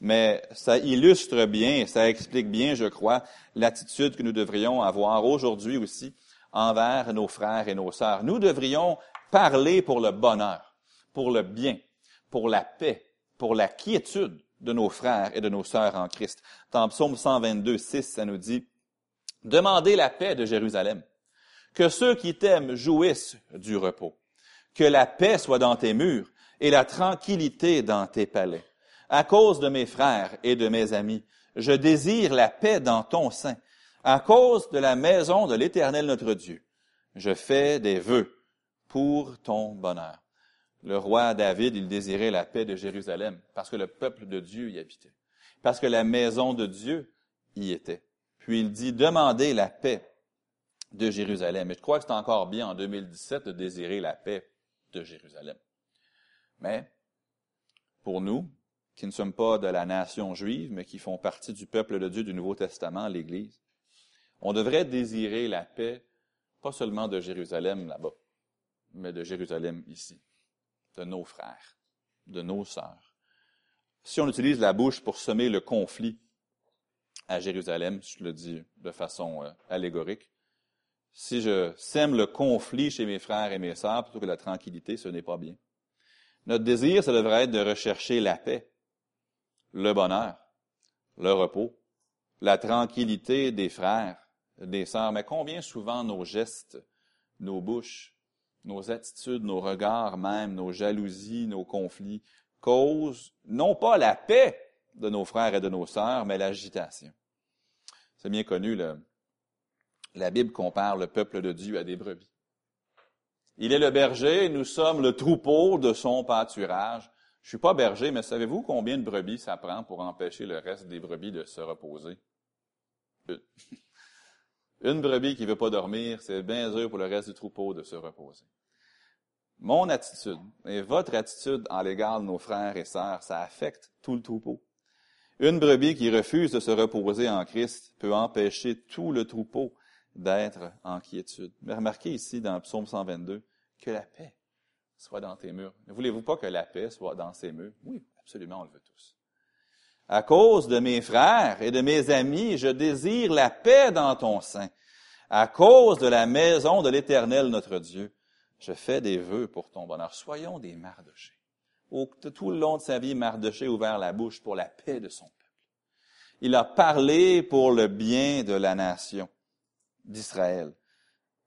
mais ça illustre bien, ça explique bien, je crois, l'attitude que nous devrions avoir aujourd'hui aussi envers nos frères et nos sœurs. Nous devrions parler pour le bonheur, pour le bien, pour la paix, pour la quiétude de nos frères et de nos sœurs en Christ. Dans Psaume 122, 6, ça nous dit, Demandez la paix de Jérusalem. Que ceux qui t'aiment jouissent du repos. Que la paix soit dans tes murs et la tranquillité dans tes palais. À cause de mes frères et de mes amis, je désire la paix dans ton sein. À cause de la maison de l'Éternel notre Dieu, je fais des vœux pour ton bonheur. Le roi David, il désirait la paix de Jérusalem parce que le peuple de Dieu y habitait, parce que la maison de Dieu y était. Puis il dit, demandez la paix de Jérusalem. Et je crois que c'est encore bien en 2017 de désirer la paix de Jérusalem. Mais, pour nous, qui ne sommes pas de la nation juive, mais qui font partie du peuple de Dieu du Nouveau Testament, l'Église, on devrait désirer la paix, pas seulement de Jérusalem là-bas, mais de Jérusalem ici, de nos frères, de nos sœurs. Si on utilise la bouche pour semer le conflit, à Jérusalem, je le dis de façon euh, allégorique. Si je sème le conflit chez mes frères et mes sœurs plutôt que la tranquillité, ce n'est pas bien. Notre désir, ça devrait être de rechercher la paix, le bonheur, le repos, la tranquillité des frères, des sœurs. Mais combien souvent nos gestes, nos bouches, nos attitudes, nos regards même, nos jalousies, nos conflits causent non pas la paix, de nos frères et de nos sœurs, mais l'agitation. C'est bien connu, la Bible compare le peuple de Dieu à des brebis. Il est le berger, nous sommes le troupeau de son pâturage. Je suis pas berger, mais savez-vous combien de brebis ça prend pour empêcher le reste des brebis de se reposer? Une brebis qui veut pas dormir, c'est bien dur pour le reste du troupeau de se reposer. Mon attitude et votre attitude en l'égard de nos frères et sœurs, ça affecte tout le troupeau. Une brebis qui refuse de se reposer en Christ peut empêcher tout le troupeau d'être en quiétude. Mais remarquez ici dans Psaume 122 que la paix soit dans tes murs. Ne voulez-vous pas que la paix soit dans ses murs? Oui, absolument, on le veut tous. À cause de mes frères et de mes amis, je désire la paix dans ton sein. À cause de la maison de l'Éternel notre Dieu, je fais des vœux pour ton bonheur. Soyons des Mardochés tout le long de sa vie, Mardoché a ouvert la bouche pour la paix de son peuple. Il a parlé pour le bien de la nation d'Israël.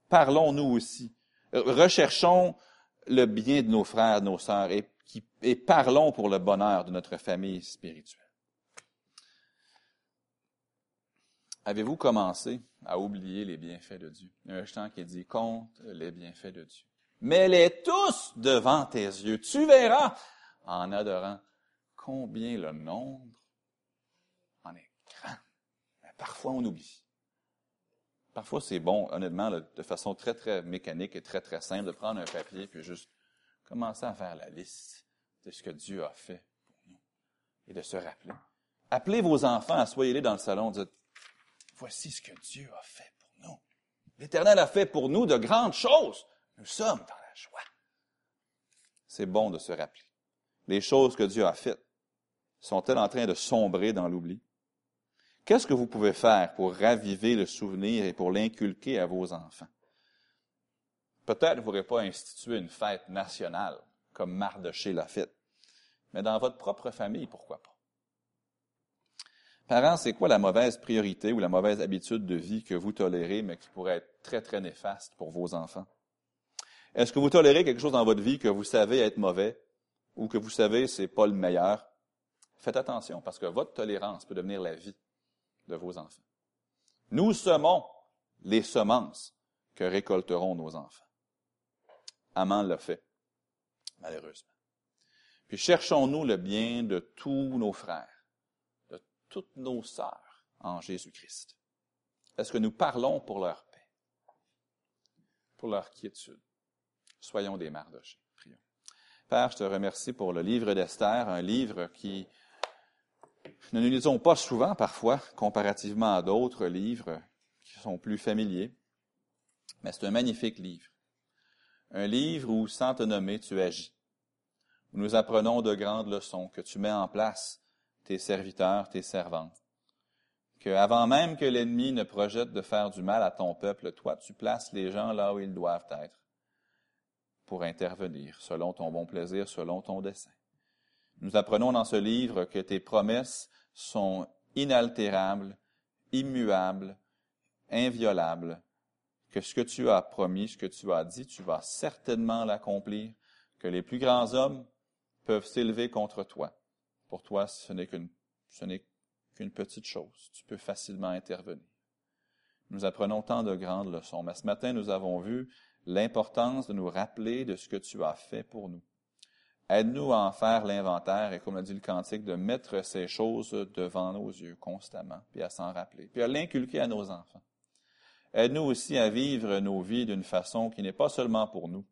Parlons-nous aussi. Recherchons le bien de nos frères, de nos sœurs, et parlons pour le bonheur de notre famille spirituelle. Avez-vous commencé à oublier les bienfaits de Dieu? Il y a un chant qui dit, compte les bienfaits de Dieu. Mets-les tous devant tes yeux. Tu verras, en adorant, combien le nombre en est grand. Mais parfois, on oublie. Parfois, c'est bon, honnêtement, de façon très, très mécanique et très, très simple, de prendre un papier puis juste commencer à faire la liste de ce que Dieu a fait pour nous et de se rappeler. Appelez vos enfants, asseyez-les dans le salon, dites, voici ce que Dieu a fait pour nous. L'Éternel a fait pour nous de grandes choses. Nous sommes dans la joie. C'est bon de se rappeler. Les choses que Dieu a faites sont-elles en train de sombrer dans l'oubli? Qu'est-ce que vous pouvez faire pour raviver le souvenir et pour l'inculquer à vos enfants? Peut-être vous n'aurez pas institué une fête nationale comme Mardoché l'a fait, mais dans votre propre famille, pourquoi pas? Parents, c'est quoi la mauvaise priorité ou la mauvaise habitude de vie que vous tolérez, mais qui pourrait être très, très néfaste pour vos enfants? Est-ce que vous tolérez quelque chose dans votre vie que vous savez être mauvais ou que vous savez c'est pas le meilleur? Faites attention parce que votre tolérance peut devenir la vie de vos enfants. Nous semons les semences que récolteront nos enfants. Aman l'a fait, malheureusement. Puis cherchons-nous le bien de tous nos frères, toutes nos sœurs en Jésus-Christ. Est-ce que nous parlons pour leur paix, pour leur quiétude? Soyons des mardochés. Prions. Père, je te remercie pour le livre d'Esther, un livre qui nous ne lisons pas souvent parfois, comparativement à d'autres livres qui sont plus familiers, mais c'est un magnifique livre. Un livre où, sans te nommer, tu agis. Où nous apprenons de grandes leçons que tu mets en place tes serviteurs, tes servantes. Que avant même que l'ennemi ne projette de faire du mal à ton peuple, toi, tu places les gens là où ils doivent être pour intervenir, selon ton bon plaisir, selon ton dessein. Nous apprenons dans ce livre que tes promesses sont inaltérables, immuables, inviolables, que ce que tu as promis, ce que tu as dit, tu vas certainement l'accomplir, que les plus grands hommes peuvent s'élever contre toi. Pour toi, ce n'est qu'une, petite chose. Tu peux facilement intervenir. Nous apprenons tant de grandes leçons, mais ce matin, nous avons vu l'importance de nous rappeler de ce que tu as fait pour nous. Aide-nous à en faire l'inventaire et, comme l'a dit le cantique, de mettre ces choses devant nos yeux constamment, puis à s'en rappeler, puis à l'inculquer à nos enfants. Aide-nous aussi à vivre nos vies d'une façon qui n'est pas seulement pour nous,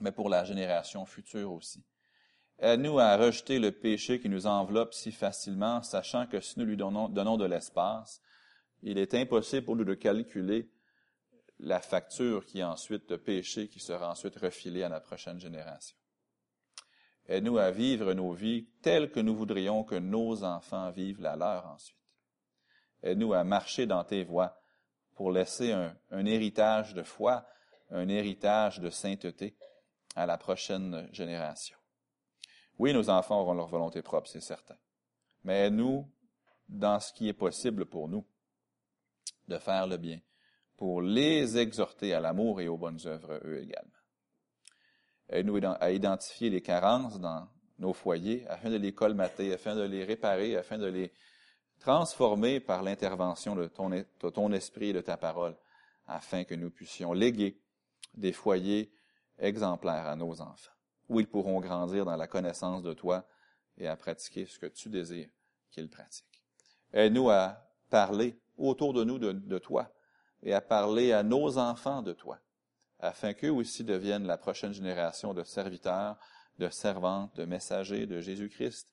mais pour la génération future aussi. Aide-nous à rejeter le péché qui nous enveloppe si facilement, sachant que si nous lui donnons, de l'espace, il est impossible pour nous de calculer la facture qui est ensuite de péché qui sera ensuite refilée à la prochaine génération. Aide-nous à vivre nos vies telles que nous voudrions que nos enfants vivent la leur ensuite. Aide-nous à marcher dans tes voies pour laisser un, héritage de foi, un héritage de sainteté à la prochaine génération. Oui, nos enfants auront leur volonté propre, c'est certain. Mais aide-nous dans ce qui est possible pour nous de faire le bien, pour les exhorter à l'amour et aux bonnes œuvres, eux également. Aide-nous à identifier les carences dans nos foyers afin de les colmater, afin de les réparer, afin de les transformer par l'intervention de ton, de ton esprit et de ta parole, afin que nous puissions léguer des foyers exemplaires à nos enfants, où ils pourront grandir dans la connaissance de toi et à pratiquer ce que tu désires qu'ils pratiquent. Aide-nous à parler autour de nous de, toi, et à parler à nos enfants de toi, afin qu'eux aussi deviennent la prochaine génération de serviteurs, de servantes, de messagers de Jésus-Christ,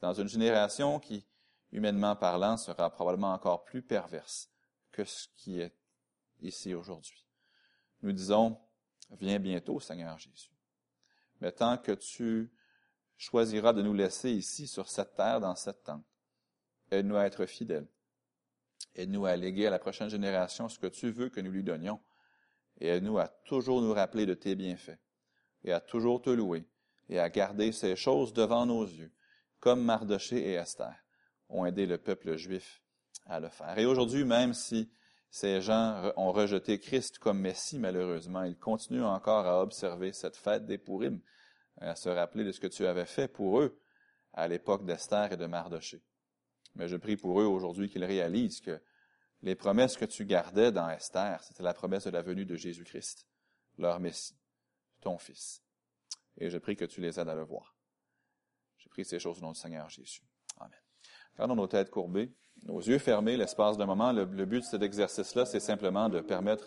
dans une génération qui, humainement parlant, sera probablement encore plus perverse que ce qui est ici aujourd'hui. Nous disons, viens bientôt, Seigneur Jésus. Mais tant que tu choisiras de nous laisser ici, sur cette terre, dans cette tente, aide-nous à être fidèles Aide-nous à léguer à la prochaine génération ce que tu veux que nous lui donnions. Et aide-nous à toujours nous rappeler de tes bienfaits. Et à toujours te louer. Et à garder ces choses devant nos yeux. Comme Mardoché et Esther ont aidé le peuple juif à le faire. Et aujourd'hui, même si ces gens ont rejeté Christ comme Messie, malheureusement. Ils continuent encore à observer cette fête des Pourim, à se rappeler de ce que tu avais fait pour eux à l'époque d'Esther et de Mardoché. Mais je prie pour eux aujourd'hui qu'ils réalisent que les promesses que tu gardais dans Esther, c'était la promesse de la venue de Jésus-Christ, leur Messie, ton Fils. Et je prie que tu les aides à le voir. Je prie ces choses au nom du Seigneur Jésus. Amen. Regardons nos têtes courbées. Nos yeux fermés, l'espace d'un moment, le, le but de cet exercice-là, c'est simplement de permettre